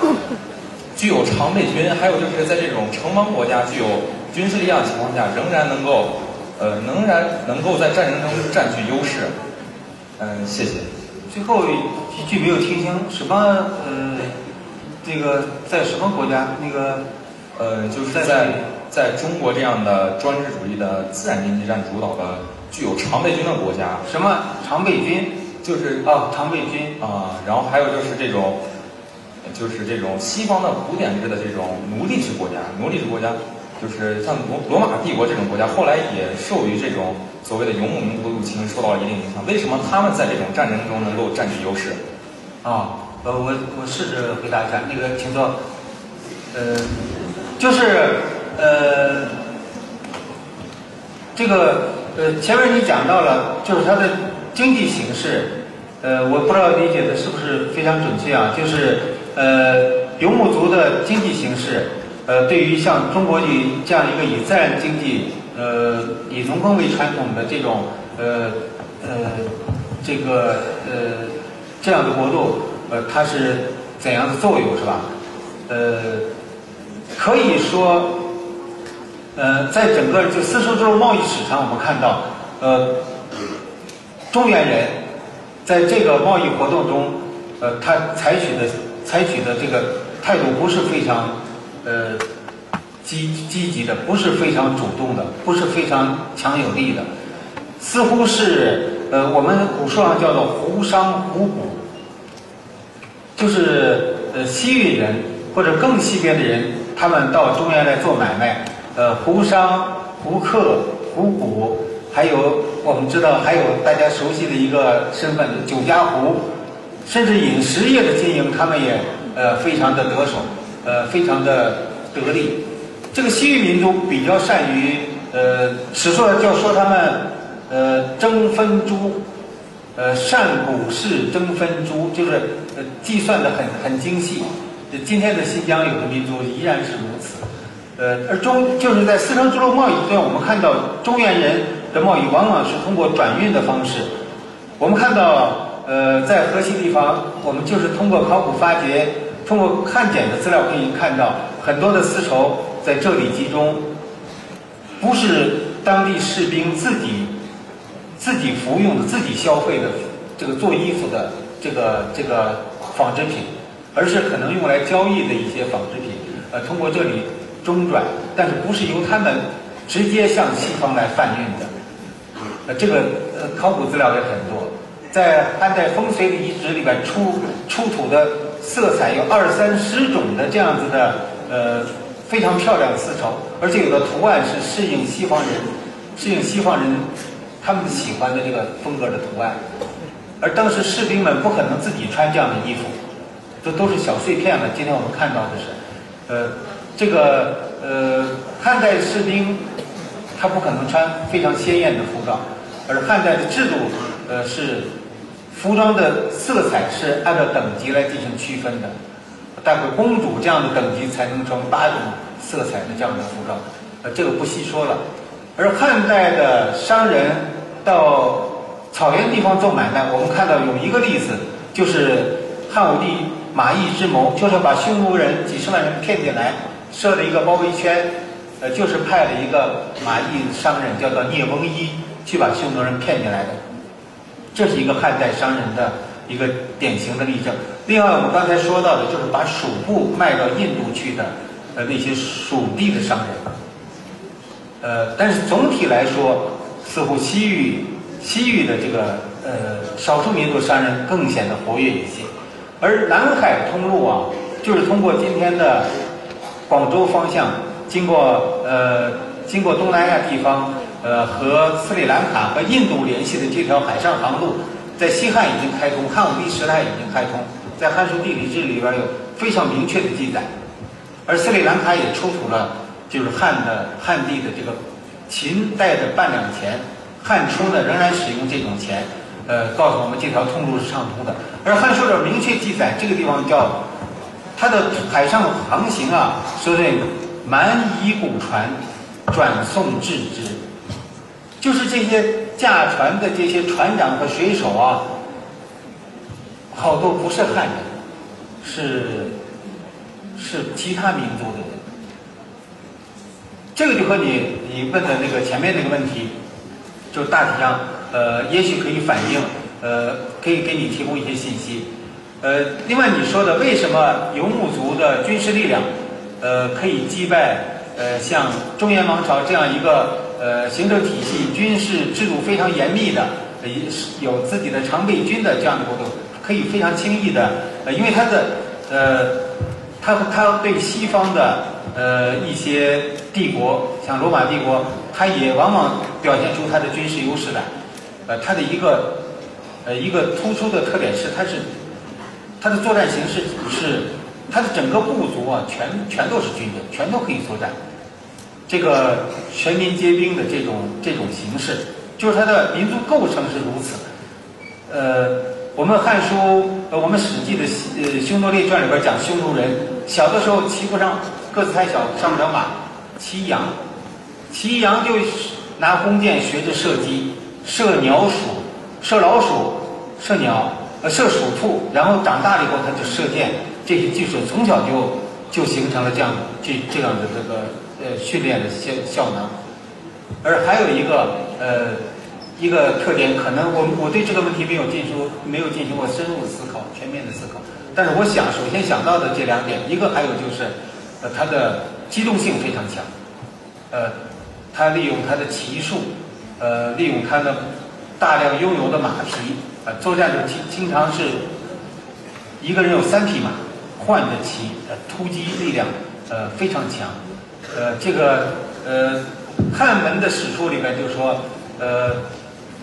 具有常备军，还有就是在这种城邦国家具有军事力量的情况下，仍然能够呃仍然能够在战争中占据优势？嗯，谢谢。最后一句没有听清，什么呃，这个在什么国家？那个呃，就是在在中国这样的专制主义的自然经济占主导的、具有常备军的国家。什么常备军？就是啊，常备军啊。然后还有就是这种，就是这种西方的古典制的这种奴隶制国家，奴隶制国家。就是像罗罗马帝国这种国家，后来也受于这种所谓的游牧民族入侵，受到了一定影响。为什么他们在这种战争中能够占据优势？啊，呃，我我试着回答一下。那个，请坐。呃，就是呃，这个呃，前面你讲到了，就是它的经济形势，呃，我不知道理解的是不是非常准确啊？就是呃，游牧族的经济形势。呃，对于像中国的这样一个以自然经济、呃以农耕为传统的这种呃呃这个呃这样的国度，呃，它是怎样的作用是吧？呃，可以说，呃，在整个就丝绸之路贸易史上，我们看到，呃，中原人在这个贸易活动中，呃，他采取的采取的这个态度不是非常。呃，积积极的不是非常主动的，不是非常强有力的，似乎是呃，我们古书上叫做胡商胡卜，就是呃西域人或者更西边的人，他们到中原来做买卖，呃，胡商、胡客、胡卜，还有我们知道还有大家熟悉的一个身份酒家胡，甚至饮食业的经营，他们也呃非常的得手。呃，非常的得力。这个西域民族比较善于，呃，史书就说他们，呃，争分珠，呃，善股市争分珠，就是呃，计算的很很精细。今天的新疆有的民族依然是如此。呃，而中就是在丝绸之路贸易中，我们看到中原人的贸易往往是通过转运的方式。我们看到，呃，在河西地方，我们就是通过考古发掘，通过汉简的资料可以看到，很多的丝绸在这里集中，不是当地士兵自己自己服用的、自己消费的这个做衣服的这个这个纺织品，而是可能用来交易的一些纺织品，呃，通过这里中转，但是不是由他们直接向西方来贩运的。呃，这个呃考古资料也很多，在汉代风水的遗址里边出出土的色彩有二三十种的这样子的呃非常漂亮的丝绸，而且有的图案是适应西方人适应西方人他们喜欢的这个风格的图案，而当时士兵们不可能自己穿这样的衣服，这都是小碎片了。今天我们看到的是，呃，这个呃汉代士兵。他不可能穿非常鲜艳的服装，而汉代的制度，呃，是服装的色彩是按照等级来进行区分的。大概公主这样的等级才能穿八种色彩的这样的服装，呃，这个不细说了。而汉代的商人到草原地方做买卖，我们看到有一个例子，就是汉武帝马邑之谋，就是把匈奴人几十万人骗进来，设了一个包围圈。呃，就是派了一个马邑商人，叫做聂翁一，去把匈奴人骗进来的。这是一个汉代商人的一个典型的例证。另外，我们刚才说到的，就是把蜀布卖到印度去的，呃，那些蜀地的商人。呃，但是总体来说，似乎西域西域的这个呃少数民族商人更显得活跃一些。而南海通路啊，就是通过今天的广州方向。经过呃，经过东南亚地方，呃，和斯里兰卡和印度联系的这条海上航路，在西汉已经开通，汉武帝时代已经开通，在《汉书地理志》里边有非常明确的记载。而斯里兰卡也出土了，就是汉的汉地的这个秦代的半两钱，汉初呢仍然使用这种钱，呃，告诉我们这条通路是畅通的。而《汉书》里明确记载，这个地方叫它的海上航行啊，说这。蛮夷古船，转送至之，就是这些驾船的这些船长和水手啊，好多不是汉人，是是其他民族的人。这个就和你你问的那个前面那个问题，就大体上呃，也许可以反映呃，可以给你提供一些信息。呃，另外你说的为什么游牧族的军事力量？呃，可以击败呃像中原王朝这样一个呃行政体系、军事制度非常严密的，呃有自己的常备军的这样的国度，可以非常轻易的，呃，因为它的呃，它它对西方的呃一些帝国，像罗马帝国，它也往往表现出它的军事优势来。呃，它的一个呃一个突出的特点是，它是它的作战形式是。他的整个部族啊，全全都是军人，全都可以作战。这个全民皆兵的这种这种形式，就是他的民族构成是如此。呃，我们《汉书》呃，我们《史记》的呃《匈奴列传》里边讲匈奴人小的时候骑不上，个子太小，上不了马，骑羊，骑羊就拿弓箭学着射击，射鸟鼠，射老鼠，射鸟，呃，射鼠兔，然后长大了以后他就射箭。这些技术从小就就形成了这样这这样的这个呃训练的效效能，而还有一个呃一个特点，可能我我对这个问题没有进行没有进行过深入思考、全面的思考，但是我想首先想到的这两点，一个还有就是呃它的机动性非常强，呃它利用它的骑术，呃利用它的大量拥有的马匹，呃作战的经经常是一个人有三匹马。换着骑，呃，突击力量，呃，非常强，呃，这个，呃，汉文的史书里面就说，呃，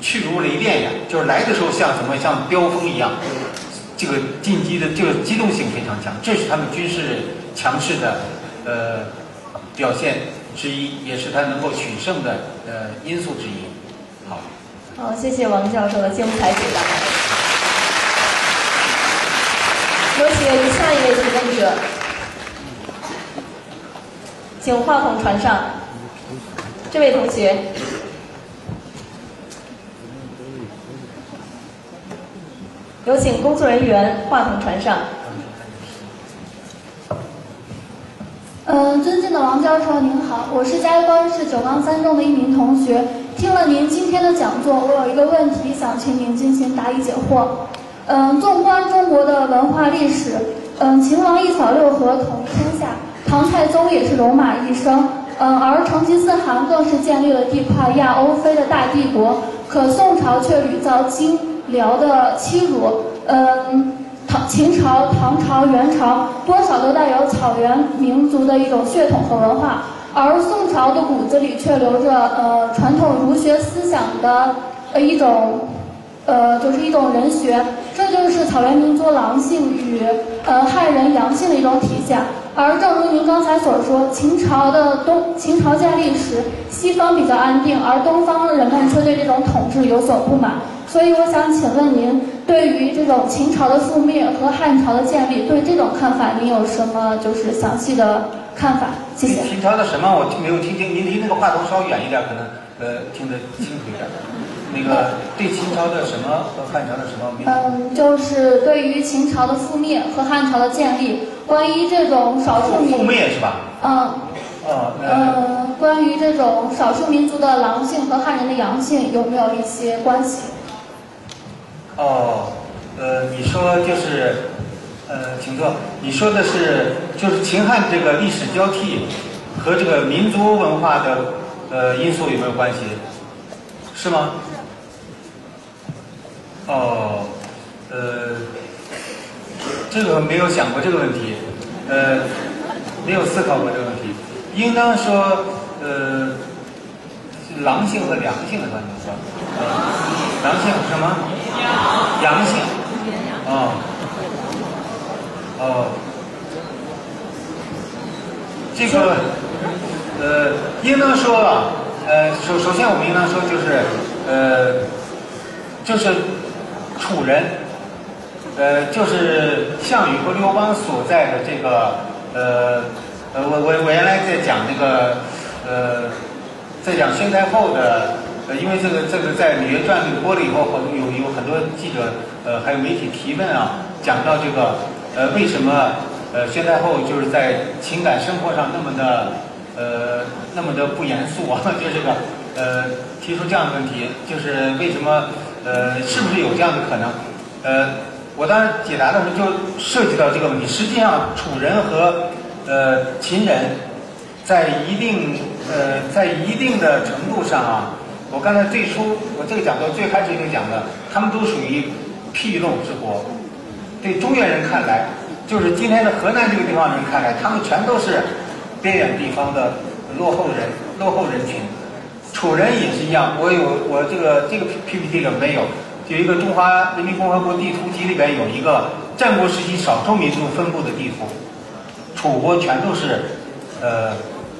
去如雷电呀，就是来的时候像什么，像飙风一样，这个进击的这个机动性非常强，这是他们军事强势的，呃，表现之一，也是他能够取胜的，呃，因素之一。好，好，谢谢王教授的精彩解答。有请下一位提问者，请话筒传上。这位同学。有请工作人员话筒传上。嗯尊敬的王教授您好我是嘉峪关市九钢三中的一名同学。听了您今天的讲座我有一个问题想请您进行答疑解惑。嗯纵观中国的文化历史嗯秦王一扫六合统一天下。唐太宗也是戎马一生，嗯，而成吉思汗更是建立了地跨亚欧非的大帝国。可宋朝却屡遭金辽的欺辱，嗯。唐、秦朝、唐朝、元朝，多少都带有草原民族的一种血统和文化，而宋朝的骨子里却留着呃传统儒学思想的呃一种，呃就是一种人学，这就是草原民族狼性与呃汉人阳性的一种体现。而正如您刚才所说，秦朝的东秦朝建立时，西方比较安定，而东方人们却对这种统治有所不满。所以我想请问您，对于这种秦朝的覆灭和汉朝的建立，对这种看法，您有什么就是详细的看法？谢谢。秦朝的什么我听没有听清？您离那个话筒稍远一点，可能呃听得清楚一点。那个对秦朝的什么和汉朝的什么？嗯，就是对于秦朝的覆灭和汉朝的建立，关于这种少数民覆灭是吧？嗯。哦。呃，关于这种少数民族的狼性和汉人的阳性有没有一些关系？哦，呃，你说就是，呃，请坐。你说的是就是秦汉这个历史交替和这个民族文化的呃因素有没有关系？是吗？哦，呃，这个没有想过这个问题，呃，没有思考过这个问题。应当说，呃，狼性和良性的关系是吧？狼性什么？阳性，哦，哦，这个，呃，应当说啊，呃，首首先我们应当说就是，呃，就是楚人，呃，就是项羽和刘邦所在的这个，呃，呃，我我我原来在讲那个，呃，在讲宣太后的。呃，因为这个这个在《芈月传》里播了以后，很有有很多记者呃还有媒体提问啊，讲到这个呃为什么呃宣太后就是在情感生活上那么的呃那么的不严肃啊？就这个呃提出这样的问题，就是为什么呃是不是有这样的可能？呃，我当时解答的时候就涉及到这个问题。实际上，楚人和呃秦人在一定呃在一定的程度上啊。我刚才最初，我这个讲座最开始就讲的，他们都属于僻陋之国。对中原人看来，就是今天的河南这个地方人看来，他们全都是边远地方的落后人、落后人群。楚人也是一样，我有我这个这个 PPT 里没有，有一个中华人民共和国地图集里边有一个战国时期少数民族分布的地图，楚国全都是呃，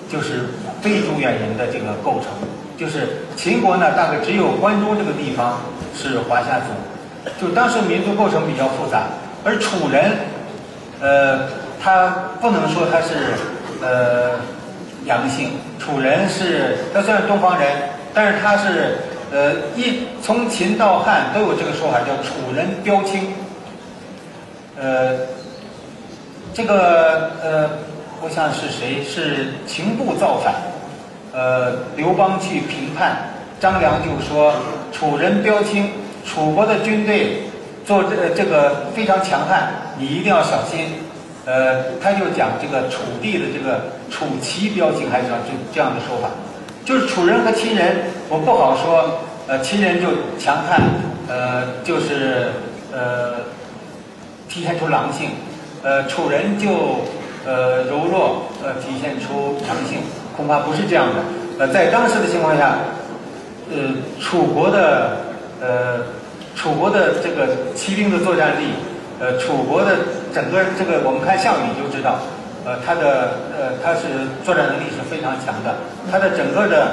就是非中原人的这个构成。就是秦国呢，大概只有关中这个地方是华夏族，就当时民族构成比较复杂。而楚人，呃，他不能说他是呃阳性，楚人是他虽然东方人，但是他是呃一从秦到汉都有这个说法，叫楚人标清。呃，这个呃，我想是谁是秦部造反？呃，刘邦去平叛，张良就说楚人标清，楚国的军队做这这个非常强悍，你一定要小心。呃，他就讲这个楚地的这个楚齐标清，还是这这样的说法，就是楚人和秦人，我不好说。呃，秦人就强悍，呃，就是呃体现出狼性，呃，楚人就呃柔弱，呃，体现出阳性。恐怕不是这样的。呃，在当时的情况下，呃，楚国的呃，楚国的这个骑兵的作战力，呃，楚国的整个这个，我们看项羽就知道，呃，他的呃，他是作战能力是非常强的，他的整个的。